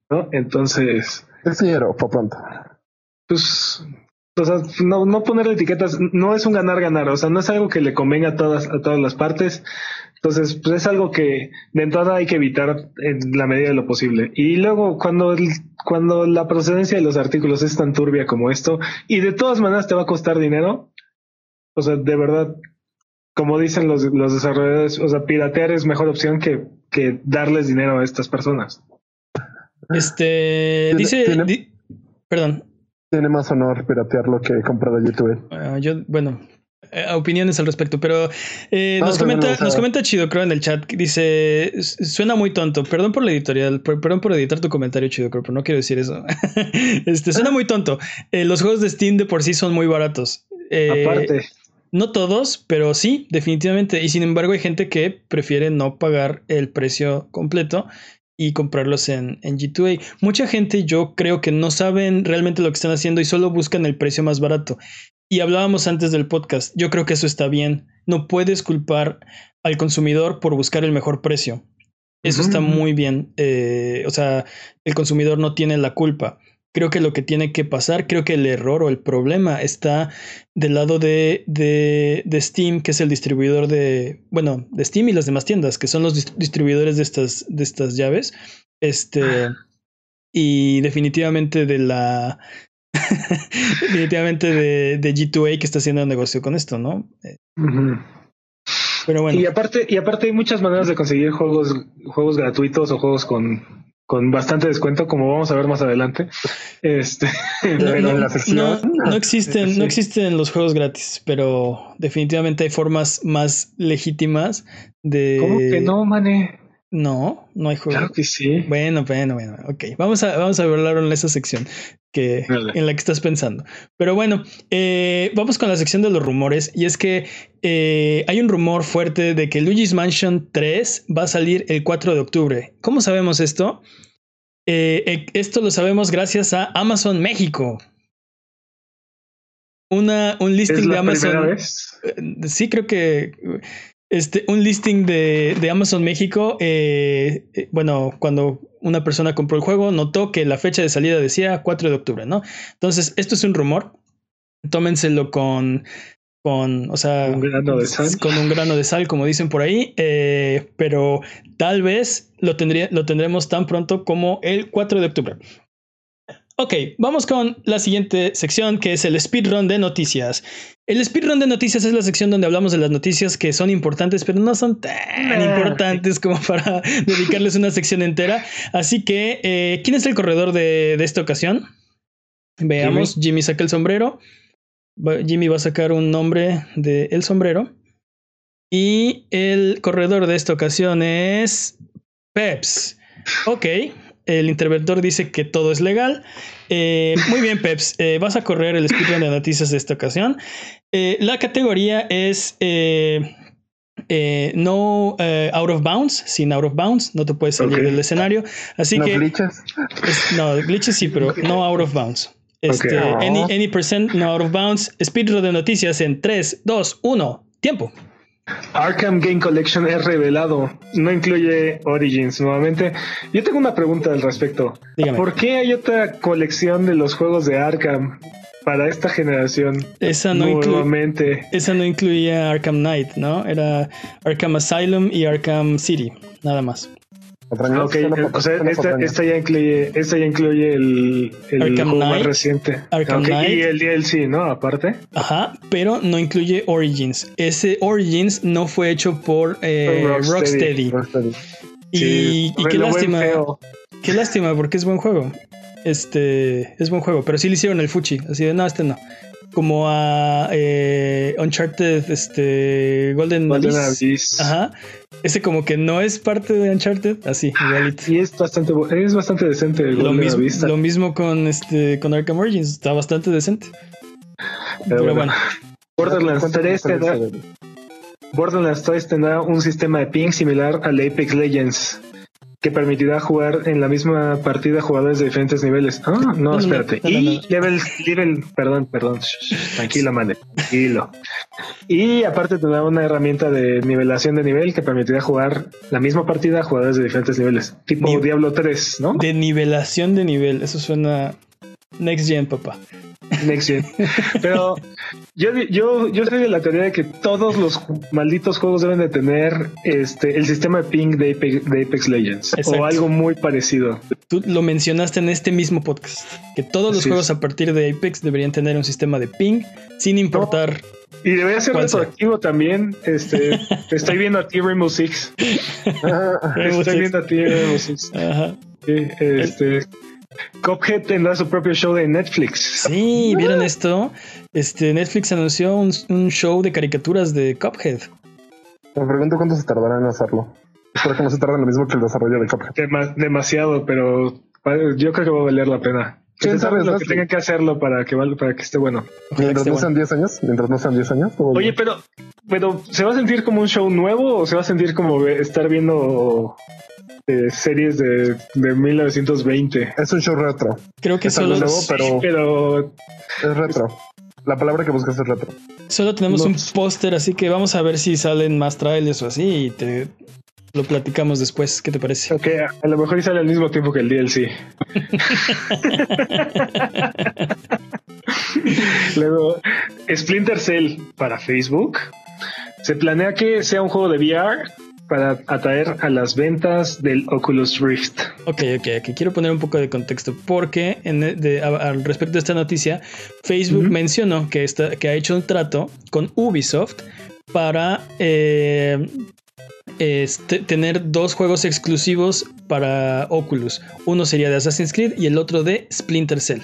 ¿no? Entonces. Es dinero, por pronto. Pues o sea, no, no ponerle etiquetas no es un ganar-ganar, o sea, no es algo que le convenga a todas, a todas las partes. Entonces, pues es algo que de entrada hay que evitar en la medida de lo posible. Y luego, cuando, cuando la procedencia de los artículos es tan turbia como esto, y de todas maneras te va a costar dinero, o sea, de verdad, como dicen los, los desarrolladores, o sea, piratear es mejor opción que, que darles dinero a estas personas. Este, dice, perdón, tiene más honor piratear lo que comprar de YouTube. Ah, yo, bueno, eh, opiniones al respecto, pero eh, nos, comenta, nos comenta Chido Crow en el chat, dice, suena muy tonto, perdón por la editorial, perdón por editar tu comentario Chido Crow, pero no quiero decir eso. este, suena muy tonto. Eh, los juegos de Steam de por sí son muy baratos. Aparte. No todos, pero sí, definitivamente. Y sin embargo hay gente que prefiere no pagar el precio completo y comprarlos en, en, G2A. Mucha gente yo creo que no saben realmente lo que están haciendo y solo buscan el precio más barato. Y hablábamos antes del podcast, yo creo que eso está bien. No puedes culpar al consumidor por buscar el mejor precio. Eso está muy bien. Eh, o sea, el consumidor no tiene la culpa. Creo que lo que tiene que pasar, creo que el error o el problema está del lado de, de, de, Steam, que es el distribuidor de, bueno, de Steam y las demás tiendas, que son los distribuidores de estas, de estas llaves. Este, y definitivamente de la, definitivamente de, de, G2A que está haciendo negocio con esto, ¿no? Pero bueno. Y aparte, y aparte hay muchas maneras de conseguir juegos, juegos gratuitos o juegos con con bastante descuento, como vamos a ver más adelante. Este, no, existen, no existen los juegos gratis, pero definitivamente hay formas más legítimas de. ¿Cómo que no, mané? No, no hay juegos. Claro que sí. Bueno, bueno, bueno. Ok, vamos a, vamos a hablar en esa sección que, en la que estás pensando. Pero bueno, eh, vamos con la sección de los rumores. Y es que eh, hay un rumor fuerte de que Luigi's Mansion 3 va a salir el 4 de octubre. ¿Cómo sabemos esto? Eh, esto lo sabemos gracias a Amazon México. Una, un listing de Amazon. Sí, creo que este, un listing de, de Amazon México, eh, eh, bueno, cuando una persona compró el juego, notó que la fecha de salida decía 4 de octubre, ¿no? Entonces, esto es un rumor. Tómenselo con, con, o sea, un grano de sal. con un grano de sal, como dicen por ahí, eh, pero tal vez lo, tendría, lo tendremos tan pronto como el 4 de octubre. Ok, vamos con la siguiente sección que es el speedrun de noticias. El speedrun de noticias es la sección donde hablamos de las noticias que son importantes, pero no son tan importantes como para dedicarles una sección entera. Así que, eh, ¿quién es el corredor de, esta ocasión? Veamos, Jimmy. saca el sombrero. Jimmy va a sacar un nombre de el sombrero. Y el corredor de esta ocasión es Peps. Ok, el interventor dice que todo es legal. Eh, muy bien, Peps. Eh, vas a correr el speedrun de noticias de esta ocasión. Eh, la categoría es no out of bounds. Sin out of bounds, no te puedes salir del escenario. Así que. Glitches? no, glitches sí, pero no out of bounds. Este, any, any percent, no out of bounds. Speedrun de noticias en 3, 2, 1. Tiempo. Arkham Game Collection es revelado, no incluye Origins nuevamente. Yo tengo una pregunta al respecto. ¿Por qué hay otra colección de los juegos de Arkham para esta generación? Esa no, nuevamente? esa no incluía Arkham Knight, ¿no? Era Arkham Asylum y Arkham City, nada más. Ok, o sea, esta, ya incluye, esta ya incluye el, el juego más reciente. Arkham Knight. Y el DLC, ¿no? Aparte. Ajá, pero no incluye Origins. Ese Origins no fue hecho por eh, Rocksteady. Y, qué lástima. Qué lástima, porque es buen juego. este es buen juego, pero sí le hicieron el fuchi, así de no, este no. Como a eh, Uncharted, este Golden, Golden Abyss. Abyss. Ajá. Ese como que no es parte de Uncharted, así, igualito. Y es bastante, es bastante decente el Lo Golden mismo, Abyss. lo mismo con este con Arkham Origins, está bastante decente. Pero, bueno. bueno, Borderlands ¿Cuánto 3 cuesta tendrá, ese? Borderlands 3 tendrá un sistema de ping similar al de Apex Legends que permitirá jugar en la misma partida jugadores de diferentes niveles. Ah, no, espérate. y level, level, perdón, perdón. Tranquilo, mande. Tranquilo. Y aparte tendrá una herramienta de nivelación de nivel que permitirá jugar la misma partida a jugadores de diferentes niveles. Tipo Ni- Diablo 3, ¿no? de nivelación de nivel, eso suena next gen, papá. Next Gen. Pero yo, yo, yo soy de la teoría de que todos los malditos juegos deben de tener este el sistema de ping de Apex, de Apex Legends Exacto. o algo muy parecido. Tú lo mencionaste en este mismo podcast, que todos los juegos a partir de Apex deberían tener un sistema de ping, sin importar. Y debería ser retroactivo también. Este, te estoy viendo a ti Rainbow Six. Ah, Rainbow estoy Six. viendo a ti Rainbow Six. Ajá. Sí, este, Cuphead tendrá su propio show de Netflix. Sí, ¿vieron esto? Este, Netflix anunció un, un show de caricaturas de Cuphead. Me pregunto cuánto se tardará en hacerlo. Espero que no se tarde lo mismo que el desarrollo de Cuphead. Dema- demasiado, pero yo creo que va a valer la pena. ¿Quién sabe, lo que tengan que hacerlo para que para que esté bueno. Mientras no sean 10 años, mientras no sean 10 años. Oye, pero, pero ¿se va a sentir como un show nuevo o se va a sentir como estar viendo eh, series de, de 1920? es un show retro. Creo que Es algo solo, nuevo, pero Pero es retro. La palabra que buscas es retro. solo tenemos No. un póster, así que vamos a ver si salen más trailers o así y te lo platicamos después. ¿Qué te parece? ok, a, lo mejor y sale al mismo tiempo que el DLC. Luego, Splinter Cell para Facebook. Se planea que sea un juego de VR para atraer a las ventas del Oculus Rift. Ok, ok, ok. Quiero poner un poco de contexto porque en, de- a- al respecto de esta noticia, Facebook mencionó que, está, que ha hecho un trato con Ubisoft para eh, este, tener dos juegos exclusivos para Oculus. Uno sería de Assassin's Creed y el otro de Splinter Cell.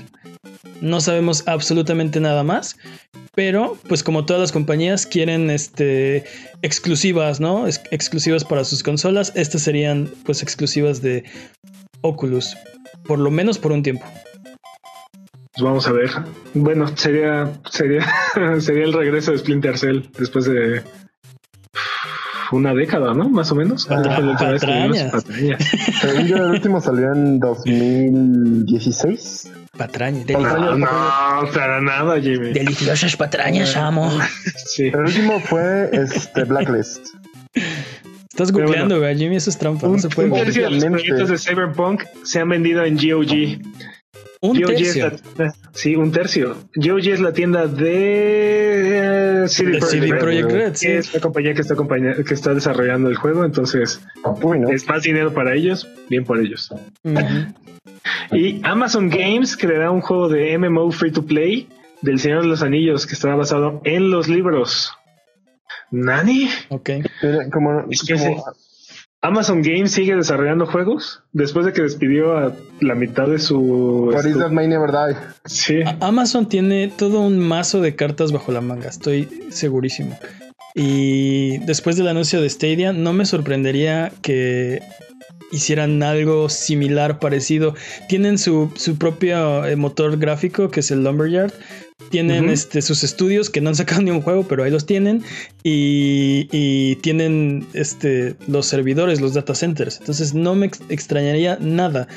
No sabemos absolutamente nada más, pero pues como todas las compañías quieren este exclusivas, ¿no? Exclusivas para sus consolas, estas serían pues exclusivas de Oculus, por lo menos por un tiempo. Pues vamos a ver. Bueno, sería sería sería el regreso de Splinter Cell después de una década, ¿no? Más o menos. Patra- Fue la última vez que vimos patrañas. patrañas. Según yo, el último salió en 2016. Patraña, Patraña. No, no, para nada, Jimmy. deliciosas patrañas, amo. Sí. El último fue este Blacklist. Estás googleando, güey, Jimmy, eso es trampa, no Un, se puede. un tercio de los proyectos de Cyberpunk se han vendido en GOG. Un GOG es tercio. la- sí, un tercio. GOG es la tienda de CD Projekt CD Red, Projekt Red, sí. es la compañía que está, acompaña- que está desarrollando el juego, entonces es más dinero para ellos, bien por ellos. Y Amazon Games creará un juego de MMO free to play del Señor de los Anillos que estará basado en los libros. ¿Nani? Ok. Mire, como, Es que como- Amazon Games sigue desarrollando juegos después de que despidió a la mitad de su. What is that may never die? Sí. A- Amazon tiene todo un mazo de cartas bajo la manga, estoy segurísimo. Y después del anuncio de Stadia, no me sorprendería que hicieran algo similar, parecido. Tienen su, su propio eh, motor gráfico, que es el Lumberyard. Tienen este, sus estudios que no han sacado ni un juego, pero ahí los tienen. Y, y tienen este, los servidores, los data centers. Entonces no me ex- extrañaría nada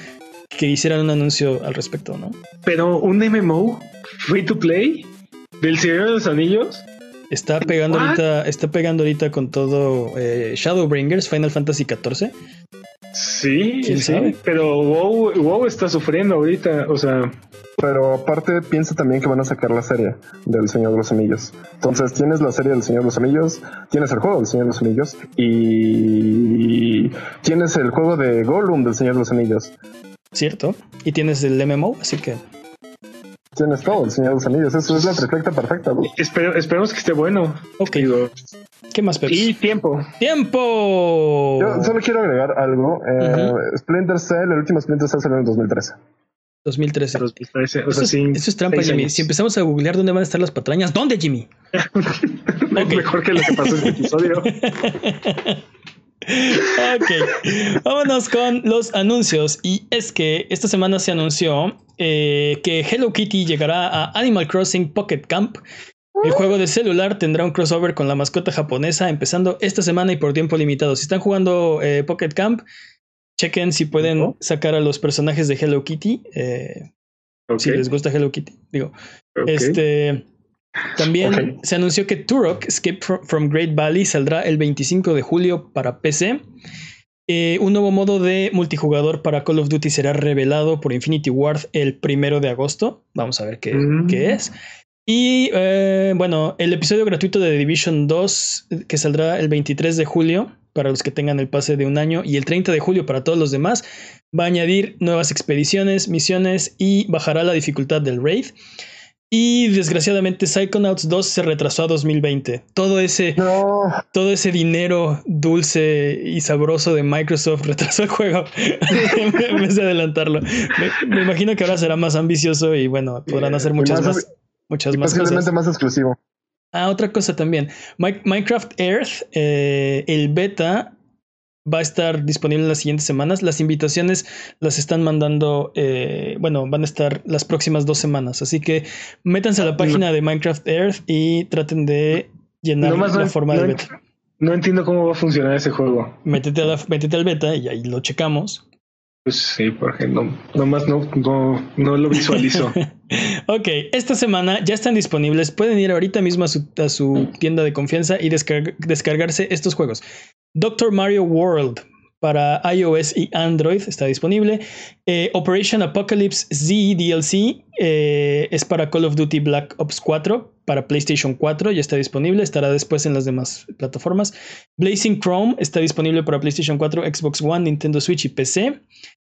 que hicieran un anuncio al respecto, ¿no? Pero un MMO free to play del Señor de los Anillos. Está pegando What? ahorita, está pegando ahorita con todo eh, Shadowbringers, Final Fantasy XIV. Sí, ¿Quién sí. sabe? Pero WoW, WoW está sufriendo ahorita. O sea, Pero aparte piensa también que van a sacar la serie del Señor de los Anillos. Entonces tienes la serie del Señor de los Anillos, tienes el juego del Señor de los Anillos y tienes el juego de Gollum del Señor de los Anillos. ¿Cierto? Y tienes el MMO, así que Tienes todo el Señor de los Anillos. Eso es la trifecta perfecta. bro. espero- esperemos que esté bueno. Ok. Digo, ¿qué más, Peps? y tiempo. ¡Tiempo! Yo solo quiero agregar algo. Eh. Splinter Cell, el último Splinter Cell salió en 2013. 2013. 2013. O Eso, sea, es, sí, eso es trampa, Jimmy. años. Si empezamos a googlear dónde van a estar las patrañas, ¿dónde, Jimmy? Mejor que lo que pasó en este episodio. ok, vámonos con los anuncios. Y es que esta semana se anunció eh, que Hello Kitty llegará a Animal Crossing Pocket Camp. El juego de celular tendrá un crossover con la mascota japonesa empezando esta semana y por tiempo limitado. Si están jugando eh, Pocket Camp, chequen si pueden sacar a los personajes de Hello Kitty. eh, Si les gusta Hello Kitty, digo. Este. También se anunció que Turok Escape Fro- from Great Valley saldrá el 25 de julio para PC. Eh, un nuevo modo de multijugador para Call of Duty será revelado por Infinity Ward el primero de agosto. Vamos a ver qué, Mm. qué es. Y eh, bueno, el episodio gratuito de The Division 2 eh, que saldrá el 23 de julio para los que tengan el pase de un año y el 30 de julio para todos los demás va a añadir nuevas expediciones, misiones y bajará la dificultad del raid. Y desgraciadamente Psychonauts 2 se retrasó a 2020. Todo ese, No, todo ese dinero dulce y sabroso de Microsoft retrasó el juego en vez de adelantarlo. Me, me imagino que ahora será más ambicioso y bueno, podrán hacer muchas más- más, muchas y más cosas. más exclusivo. Ah, otra cosa también. Mi- Minecraft Earth, eh, el beta va a estar disponible en las siguientes semanas. Las invitaciones las están mandando, eh, bueno, van a estar las próximas dos semanas. Así que métanse a la página de Minecraft Earth y traten de llenar la no- forma no beta. No entiendo cómo va a funcionar ese juego. Métete, a la- métete al beta y ahí lo checamos. Pues sí, porque no, nomás no, no, no lo visualizo. Ok, esta semana ya están disponibles. Pueden ir ahorita mismo a su, a su tienda de confianza y descarg- descargarse estos juegos. Doctor Mario World para iOS y Android está disponible. Eh, Operation Apocalypse Z DLC eh, es para Call of Duty Black Ops 4 para PlayStation 4, ya está disponible, estará después en las demás plataformas. Blazing Chrome está disponible para PlayStation 4, Xbox One, Nintendo Switch y PC.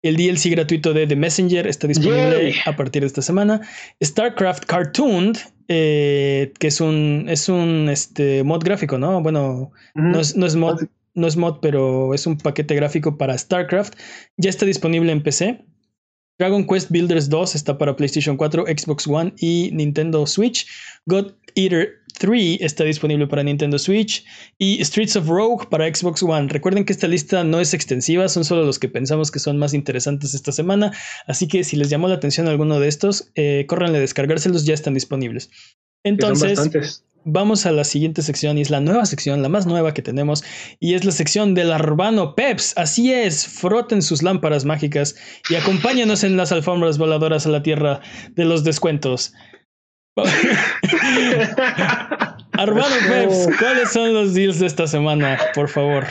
El DLC gratuito de The Messenger está disponible a partir de esta semana. StarCraft Cartoon, eh, que es un, es un este, mod gráfico, ¿no? Bueno, no es, no es mod, no es mod, pero es un paquete gráfico para StarCraft. Ya está disponible en PC. Dragon Quest Builders 2 está para PlayStation 4, Xbox One y Nintendo Switch. God Eater 3 está disponible para Nintendo Switch. Y Streets of Rogue para Xbox One. Recuerden que esta lista no es extensiva, son solo los que pensamos que son más interesantes esta semana. Así que si les llamó la atención alguno de estos, eh, córranle a descargárselos, ya están disponibles. Entonces. Vamos a la siguiente sección y es la nueva sección, la más nueva que tenemos y es la sección del Arbano Peps. Así es, froten sus lámparas mágicas y acompáñenos en las alfombras voladoras a la tierra de los descuentos. Arbano Peps, ¿cuáles son los deals de esta semana? Por favor.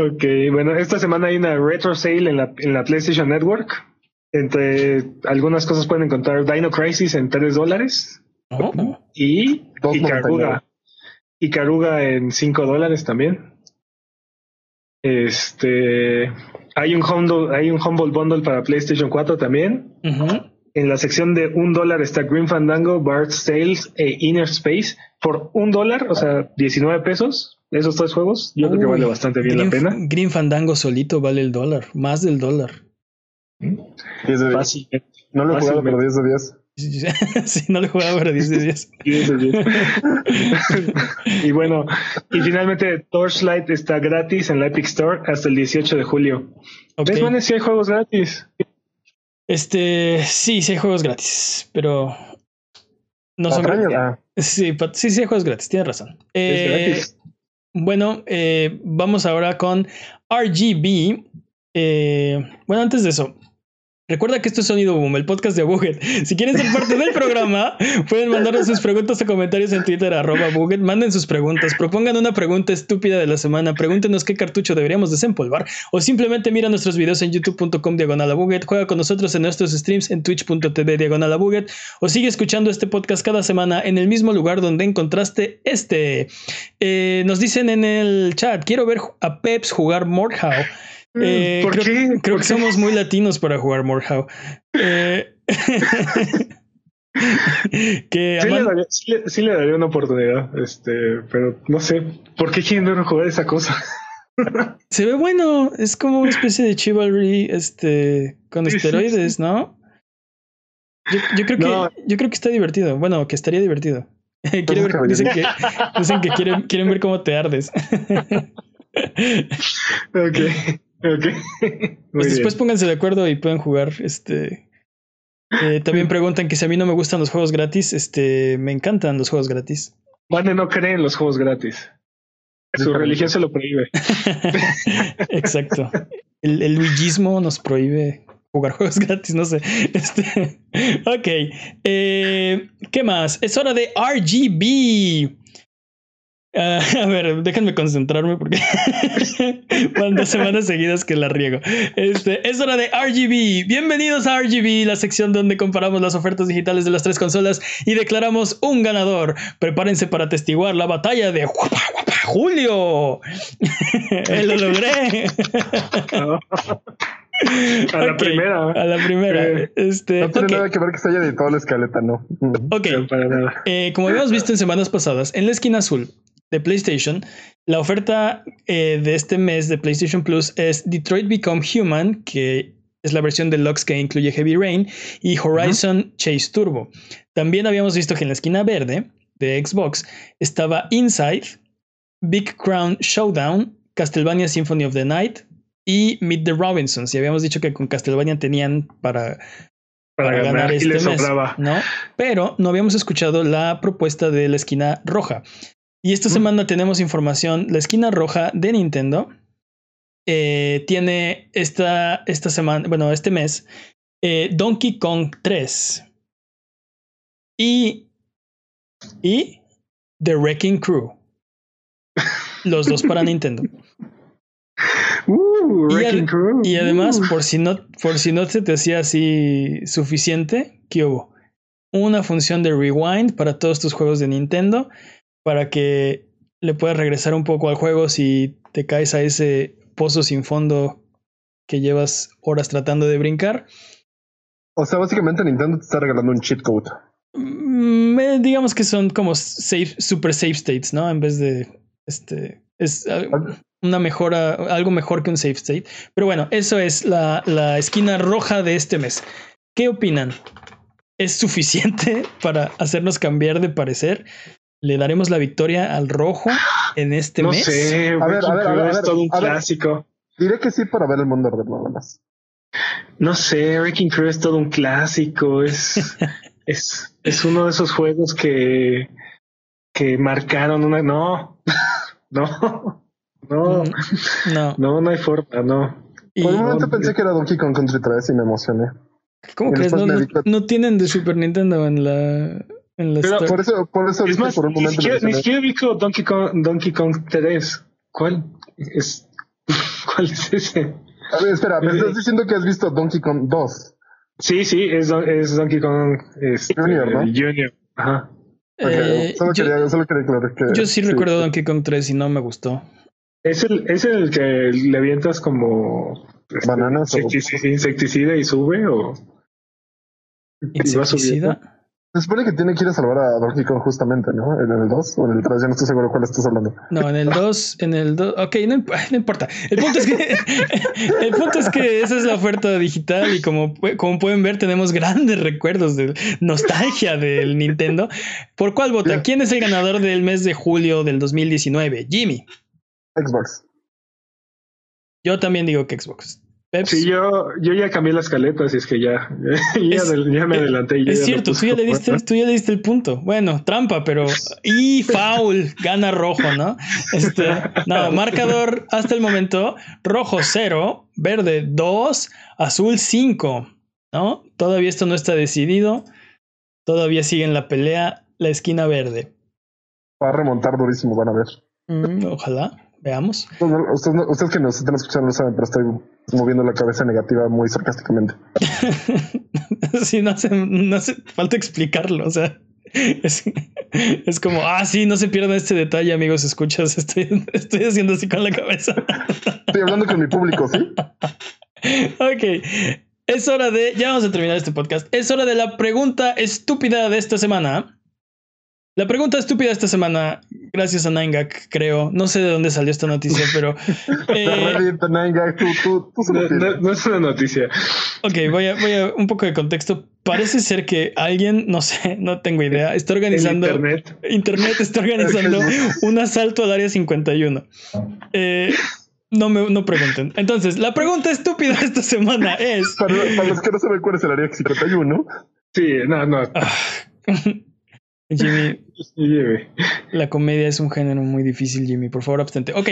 Ok, bueno, esta semana hay una retro sale en la, en la PlayStation Network. Entre algunas cosas pueden encontrar Dino Crisis en 3 dólares Oh, y Icaruga. Icaruga en 5 dólares también. Este. Hay un, Humble, hay un Humble Bundle para PlayStation 4 también. En la sección de un dólar está Green Fandango, Bart's Tales e Inner Space. Por un dólar, o sea, 19 pesos, esos tres juegos, yo creo que vale bastante bien Green, la pena. Green Fandango solito vale el dólar, más del dólar. 10 de 10. Fácil. No lo he jugado, pero Fácilmente. 10 de 10. sí, no lo jugaba para 10 de 10. Diez de diez. y bueno, y finalmente Torchlight está gratis en la Epic Store hasta el 18 de julio. Ok. ¿Ves, Manes? Si hay juegos gratis. Este, sí, sí hay juegos gratis, pero no son gratis. ah, Sí, sí, sí hay juegos gratis, tienes razón. Eh, gratis. bueno, eh, vamos ahora con RGB. Eh, bueno, antes de eso, recuerda que esto es Sonido Boom, el podcast de Buget. Si quieren ser parte del programa, pueden mandarnos sus preguntas o comentarios en Twitter, arroba Buget. Manden sus preguntas, propongan una pregunta estúpida de la semana, pregúntenos qué cartucho deberíamos desempolvar o simplemente mira nuestros videos en youtube.com diagonal juega con nosotros en nuestros streams en twitch.tv diagonal o sigue escuchando este podcast cada semana en el mismo lugar donde encontraste este. Eh, nos dicen en el chat, quiero ver a Peps jugar Mordhau. Eh, ¿Por creo, qué? creo ¿Por que somos muy latinos para jugar Mordhau. Eh, que Sí le, daría, sí, le, sí le daría una oportunidad, este, pero no sé, ¿por qué quieren ver jugar esa cosa? se ve bueno, es como una especie de chivalry este, con Sí, esteroides, ¿no? Yo, creo que, yo creo que está divertido. Bueno, que estaría divertido. dicen que, dicen que quieren, quieren ver cómo te ardes. ok, Pues después pónganse de acuerdo y pueden jugar. Este. Eh, también preguntan que si a mí no me gustan los juegos gratis, este, me encantan los juegos gratis. Vale, no creen los juegos gratis. Su religión se lo prohíbe. Exacto. El, el luillismo nos prohíbe jugar juegos gratis, no sé. Este, ok. Eh, ¿Qué más? Es hora de RGB. Ah, a ver, déjenme concentrarme porque van dos semanas seguidas que la riego. Este, es hora de RGB. Bienvenidos a RGB, la sección donde comparamos las ofertas digitales de las tres consolas y declaramos un ganador. Prepárense para testiguar la batalla de Julio. Lo logré. A la primera. A la primera. Este, no tiene nada que ver que se haya editado la escaleta, no. Ok. Eh, como habíamos visto en semanas pasadas, en la esquina azul de PlayStation, la oferta eh, de este mes de PlayStation Plus es Detroit Become Human, que es la versión deluxe que incluye Heavy Rain, y Horizon Chase Turbo. También habíamos visto que en la esquina verde de Xbox estaba Inside, Big Crown Showdown, Castlevania Symphony of the Night, y Meet the Robinsons. Y habíamos dicho que con Castlevania tenían para, para, ganar este mes, ¿no? Pero no habíamos escuchado la propuesta de la esquina roja. Y esta semana tenemos información. La esquina roja de Nintendo eh, tiene esta, esta semana, bueno, este mes, eh, Donkey Kong 3 y, y The Wrecking Crew. Los dos para Nintendo. Uh, y, además, uh. por si no, por si no se te hacía así suficiente, ¿qué hubo? Una función de rewind para todos tus juegos de Nintendo, para que le puedas regresar un poco al juego si te caes a ese pozo sin fondo que llevas horas tratando de brincar. O sea, básicamente Nintendo te está regalando un cheat code. Mm, eh, digamos que son como safe, super safe states, ¿no? En vez de este. Es, una mejora, algo mejor que un safe state. Pero bueno, eso es la, la esquina roja de este mes. ¿Qué opinan? ¿Es suficiente para hacernos cambiar de parecer? ¿Le daremos la victoria al rojo en este mes? No sé, a ver, a ver, a ver, es todo un clásico. Diré que sí para ver el mundo nada más. No sé, Wrecking Crew es todo un clásico, es, es, es uno de esos juegos que, que marcaron una. No, no. No, mm, no, no, no hay forma, no. Por un momento pensé que era Donkey Kong Country 3 y me emocioné. ¿Cómo crees? No, no, tienen de Super Nintendo en la. En la Pero por eso, por eso es más, por un momento. Ni siquiera, vi Donkey Kong, Donkey Kong 3. ¿Cuál es? ¿Cuál es ese? A ver, espera, me estás diciendo que has visto Donkey Kong 2. Sí, sí, es, es Donkey Kong este, Junior, ¿no? Junior. Ajá. Eh, solo, yo, quería, solo quería aclarar que. Yo sí, sí, recuerdo Donkey Kong 3 y no me gustó. ¿Es el, ¿Es el que le avientas como este, bananas insecticida, y sube o insecticida? Se supone que tiene que ir a salvar a Donkey Kong justamente, ¿no? En el 2 o en el 3, ya no estoy seguro cuál estás hablando. No, en el 2, en el 2, ok, no, no, importa. El punto es que el punto es que esa es la oferta digital y como, como pueden ver tenemos grandes recuerdos de nostalgia del Nintendo. ¿Por cuál vota? ¿Quién es el ganador del mes de julio del 2019? Jimmy. Xbox. Yo también digo que Xbox. Sí, yo, yo ya cambié la escaleta, así es que ya, ya, me adelanté. es cierto, tú, ya le diste, tú ya le diste el punto. Bueno, trampa, pero. Y foul, gana rojo, ¿no? Este, no, marcador hasta el momento: rojo 0, verde 2, azul 5, ¿no? Todavía esto no está decidido. Todavía sigue en la pelea la esquina verde. Va a remontar durísimo, van a ver. Mm, ojalá. Veamos. Ustedes, que nos están escuchando no saben, pero estoy moviendo la cabeza negativa muy sarcásticamente. sí, no hace, no hace falta explicarlo. O sea, es, es, como, ah, sí, no se pierdan este detalle, amigos. Escuchas, estoy, estoy haciendo así con la cabeza. Estoy hablando con mi público, ¿sí? ok. Es hora de, ya vamos a terminar este podcast. Es hora de la pregunta estúpida de esta semana. La pregunta estúpida esta semana, gracias a Nangak, creo. No sé de dónde salió esta noticia, pero. Eh, no, es una noticia. Ok, voy a, voy a un poco de contexto. Parece ser que alguien, no sé, no tengo idea, está organizando. internet. Internet está organizando un asalto al área 51. Eh, no me no pregunten. Entonces, la pregunta estúpida esta semana es. Para, los que no saben cuál es el área 51. Sí, no, no. Jimmy, la comedia es un género muy difícil, Jimmy. Por favor, abstente. Ok,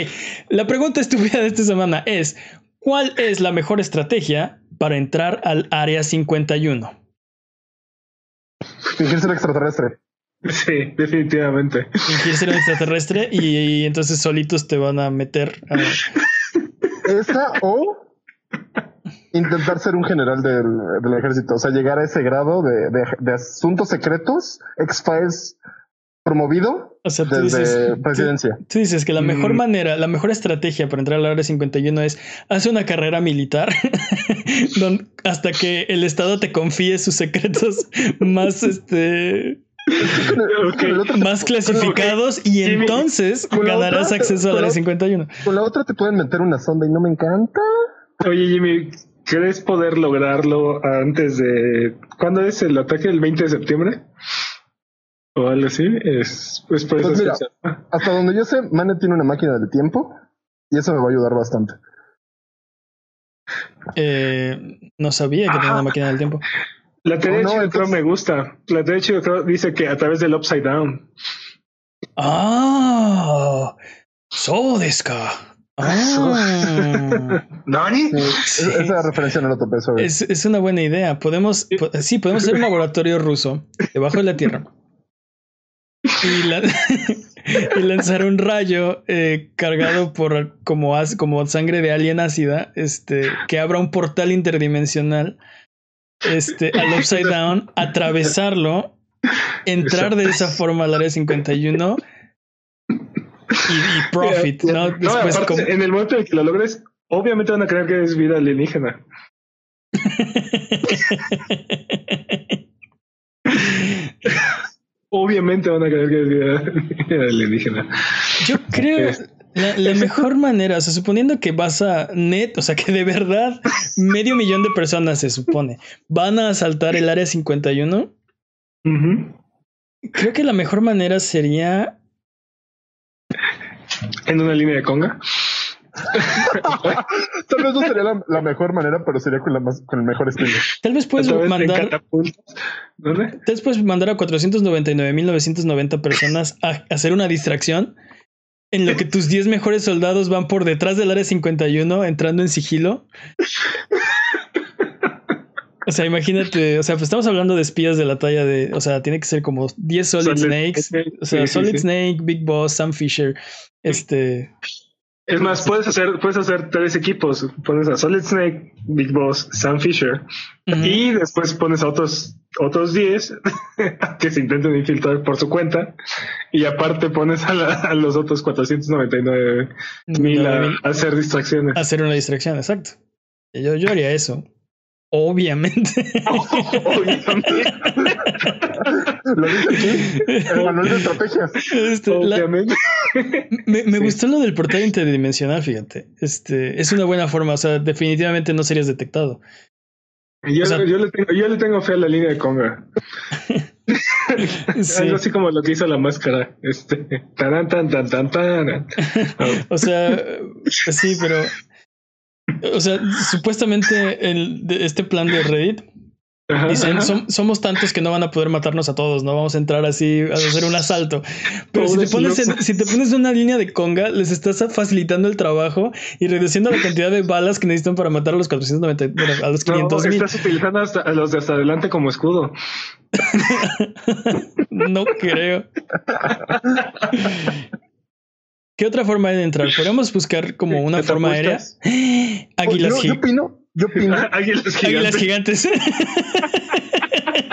la pregunta estúpida de esta semana es: ¿Cuál es la mejor estrategia para entrar al área 51? Fingir ser extraterrestre. Sí, definitivamente. Fingir ser un extraterrestre y, entonces solitos te van a meter. A... Esa o intentar ser un general del, ejército, o sea, llegar a ese grado de, asuntos secretos, X-Files promovido desde presidencia. Tú, dices que la mejor mm. manera, la mejor estrategia para entrar al área 51 es hacer una carrera militar hasta que el Estado te confíe sus secretos más este más clasificados y entonces ganarás acceso al área 51. Con la otra te pueden meter una sonda y no me encanta. Oye, Jimmy, ¿crees poder lograrlo antes de. ¿Cuándo es el ataque? ¿El 20 de septiembre? O algo así. Es, pues por pues hasta donde yo sé, Mane tiene una máquina de tiempo y eso me va a ayudar bastante. Eh, no sabía que tenía una máquina del tiempo. La teoría de Chido me gusta. La teoría de Chido dice que a través del Upside Down. Ah, so Ah. ¿Nani? esa referencia no lo topé sobre. Es, es, una buena idea. Podemos, sí, podemos hacer un laboratorio ruso debajo de la Tierra y, lanzar un rayo eh, cargado por como, como sangre de alien ácida, este, que abra un portal interdimensional este, al Upside Down, atravesarlo, entrar de esa forma al área 51 y, profit, ¿no? Después, En el momento en que lo logres, obviamente van a creer que es vida alienígena. obviamente van a creer que es vida alienígena. Yo creo la, la, mejor manera, o sea, suponiendo que vas a net, o sea, que de verdad medio millón de personas se supone van a asaltar el área 51. Creo que la mejor manera sería en una línea de conga. Tal vez no sería la, mejor manera, pero sería con, la más, con el mejor estilo. Tal vez puedes mandar. ¿Dónde? Tal vez puedes mandar a 499.990 personas a hacer una distracción en lo que tus 10 mejores soldados van por detrás del área 51 entrando en sigilo. O sea, imagínate, o sea, pues estamos hablando de espías de la talla de, o sea, tiene que ser como 10 Solid, Snakes, o sea, Solid Snake, Big Boss, Sam Fisher, este... Es más, puedes hacer, puedes hacer tres equipos. Pones a Solid Snake, Big Boss, Sam Fisher. Y después pones a otros, otros 10 que se intenten infiltrar por su cuenta. Y aparte pones a, los otros 499 mil a, hacer distracciones. hacer una distracción, exacto. Yo, yo haría eso. Obviamente. Obviamente. lo dice aquí. manual de estrategias. Este, Obviamente. me, gustó lo del portal interdimensional, fíjate. Este es una buena forma. O sea, definitivamente no serías detectado. Yo, le, tengo, yo le tengo fe a la línea de Conga. Algo así como lo que hizo la máscara. Este. Tan, tan, tan, tan, tan. o sea, sí, pero o sea, supuestamente el, este plan de Reddit dicen somos tantos que no van a poder matarnos a todos, no vamos a entrar así a hacer un asalto. Pero si te, pones en, si te pones una línea de conga, les estás facilitando el trabajo y reduciendo la cantidad de balas que necesitan para matar a los 490, a los 500 no, Estás utilizando hasta, a los de hasta adelante como escudo. no creo. ¿Qué otra forma hay de entrar? Podemos buscar como una forma aérea. Águilas gigantes. yo, opino, yo opino. Águilas gigantes.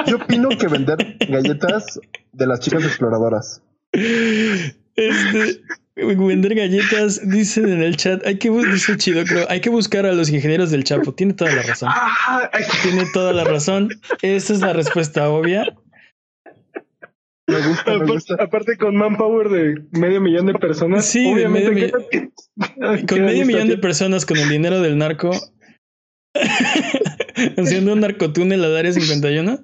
yo opino que vender galletas de las chicas exploradoras. Este, vender galletas, dicen en el chat, hay que dice chido, creo, hay que buscar a los ingenieros del Chapo. Tiene toda la razón. Tiene toda la razón. Esa es la respuesta obvia. Me gusta, me Aparte, gusta. aparte con manpower de medio millón de personas. Sí, de obviamente medio que- Con medio millón de personas con el dinero del narco. haciendo un narcotúnel al área 51.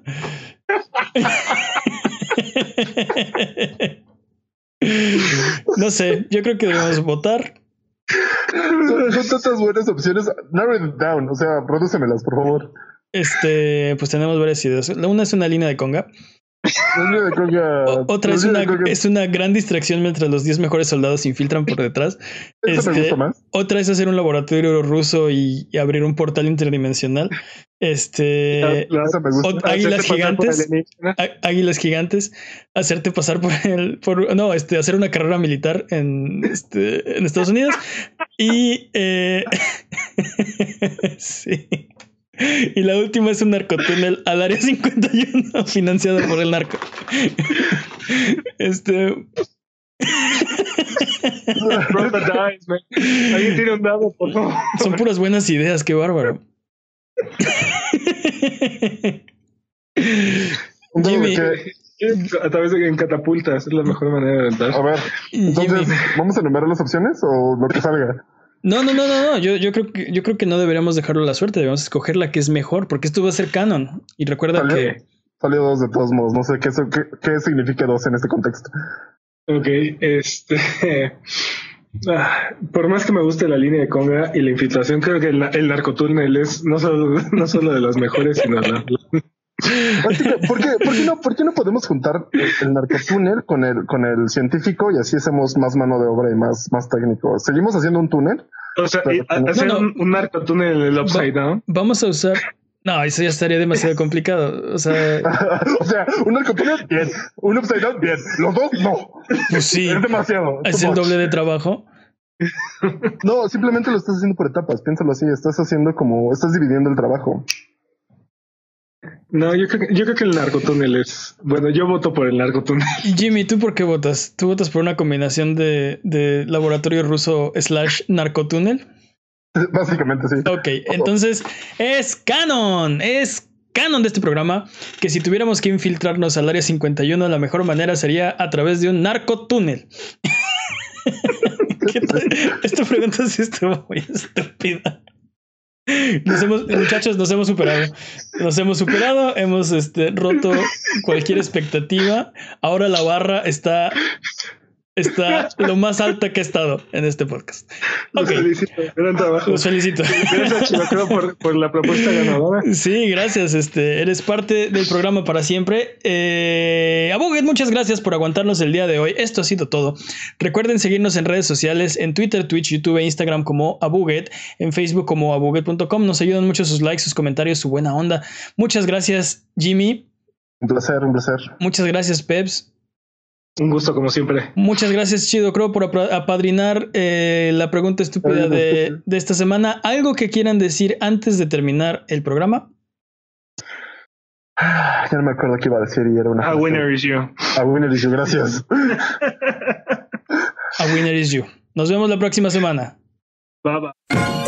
no sé, yo creo que debemos votar. Son, son tantas buenas opciones. Narrow it down. O sea, prodúcemelas, por favor. Este, pues tenemos varias ideas. La una es una línea de conga. Otra es una, es una gran distracción mientras los 10 mejores soldados se infiltran por detrás. Me este, gusta más. Otra es hacer un laboratorio ruso y, y abrir un portal interdimensional. Este. La- me gusta. Águilas gigantes. Águilas gigantes, hacerte pasar por el. Por, no, este, hacer una carrera militar en, este, en Estados Unidos. Y. eh, sí. Y la última es un narcotúnel al área 51 financiado por el narco. Este. Alguien tira un dado, por favor. Son puras buenas ideas, qué bárbaro. Un dado de Jimmy. que- A través de en catapultas es la mejor manera de A aventar. ver, entonces, Jimmy. ¿vamos a enumerar las opciones o lo que salga? No, no, no, no, no. Yo, yo creo que yo creo que no deberíamos dejarlo a la suerte, debemos escoger la que es mejor, porque esto va a ser canon. Y recuerda Salió, que salió dos de todos modos. No sé qué, qué, qué significa dos en este contexto. Ok, este. ah, por más que me guste la línea de Conga y la infiltración, creo que el, el narcotúnel es no solo, no solo de las mejores, sino la, que, ¿por, qué, por, qué no, ¿Por qué no podemos juntar el narcotúnel con el, con el científico y así hacemos más mano de obra y más, más técnico? ¿Seguimos haciendo un túnel? O sea, a- hacer No, no. un, un narcotúnel en el upside down. vamos a usar. No, eso ya estaría demasiado complicado. O sea, o sea, un narcotúnel, bien. Un upside down, bien. Los dos, no. pues sí, Es demasiado. es Too el much. doble de trabajo. No, simplemente lo estás haciendo por etapas. Piénsalo así. Estás haciendo como, estás dividiendo el trabajo. No, yo creo, que, yo creo que el narcotúnel es. Bueno, yo voto por el narcotúnel. Jimmy, ¿tú por qué votas? ¿Tú votas por una combinación de, de laboratorio ruso slash narcotúnel? Básicamente, sí. Ok, entonces es canon, es canon de este programa que si tuviéramos que infiltrarnos al área 51, la mejor manera sería a través de un narcotúnel. ¿Qué tal? Esta pregunta sí estuvo muy estúpida. Nos hemos, muchachos, nos hemos superado. Nos hemos superado, hemos este, roto cualquier expectativa. Ahora la barra está, está lo más alta que ha estado en este podcast. Los felicito, gran trabajo. los felicito. Gracias, Chilocro, por, por la propuesta ganadora. Sí, gracias. Este, eres parte del programa para siempre. Eh, muchas gracias por aguantarnos el día de hoy. Esto ha sido todo. Recuerden seguirnos en redes sociales, en Twitter, Twitch, YouTube e Instagram como Abuget, en Facebook como abuget.com. Nos ayudan mucho sus likes, sus comentarios, su buena onda. Muchas gracias, Jimmy. Un placer, un placer. Muchas gracias, Peps. Un gusto, como siempre. Muchas gracias, Chido Crow, por apadrinar eh, la pregunta estúpida de, de esta semana. ¿Algo que quieran decir antes de terminar el programa? Ya no me acuerdo qué iba a decir y era una. A frase. winner is you. A winner is you, gracias. A winner is you. Nos vemos la próxima semana. Bye bye.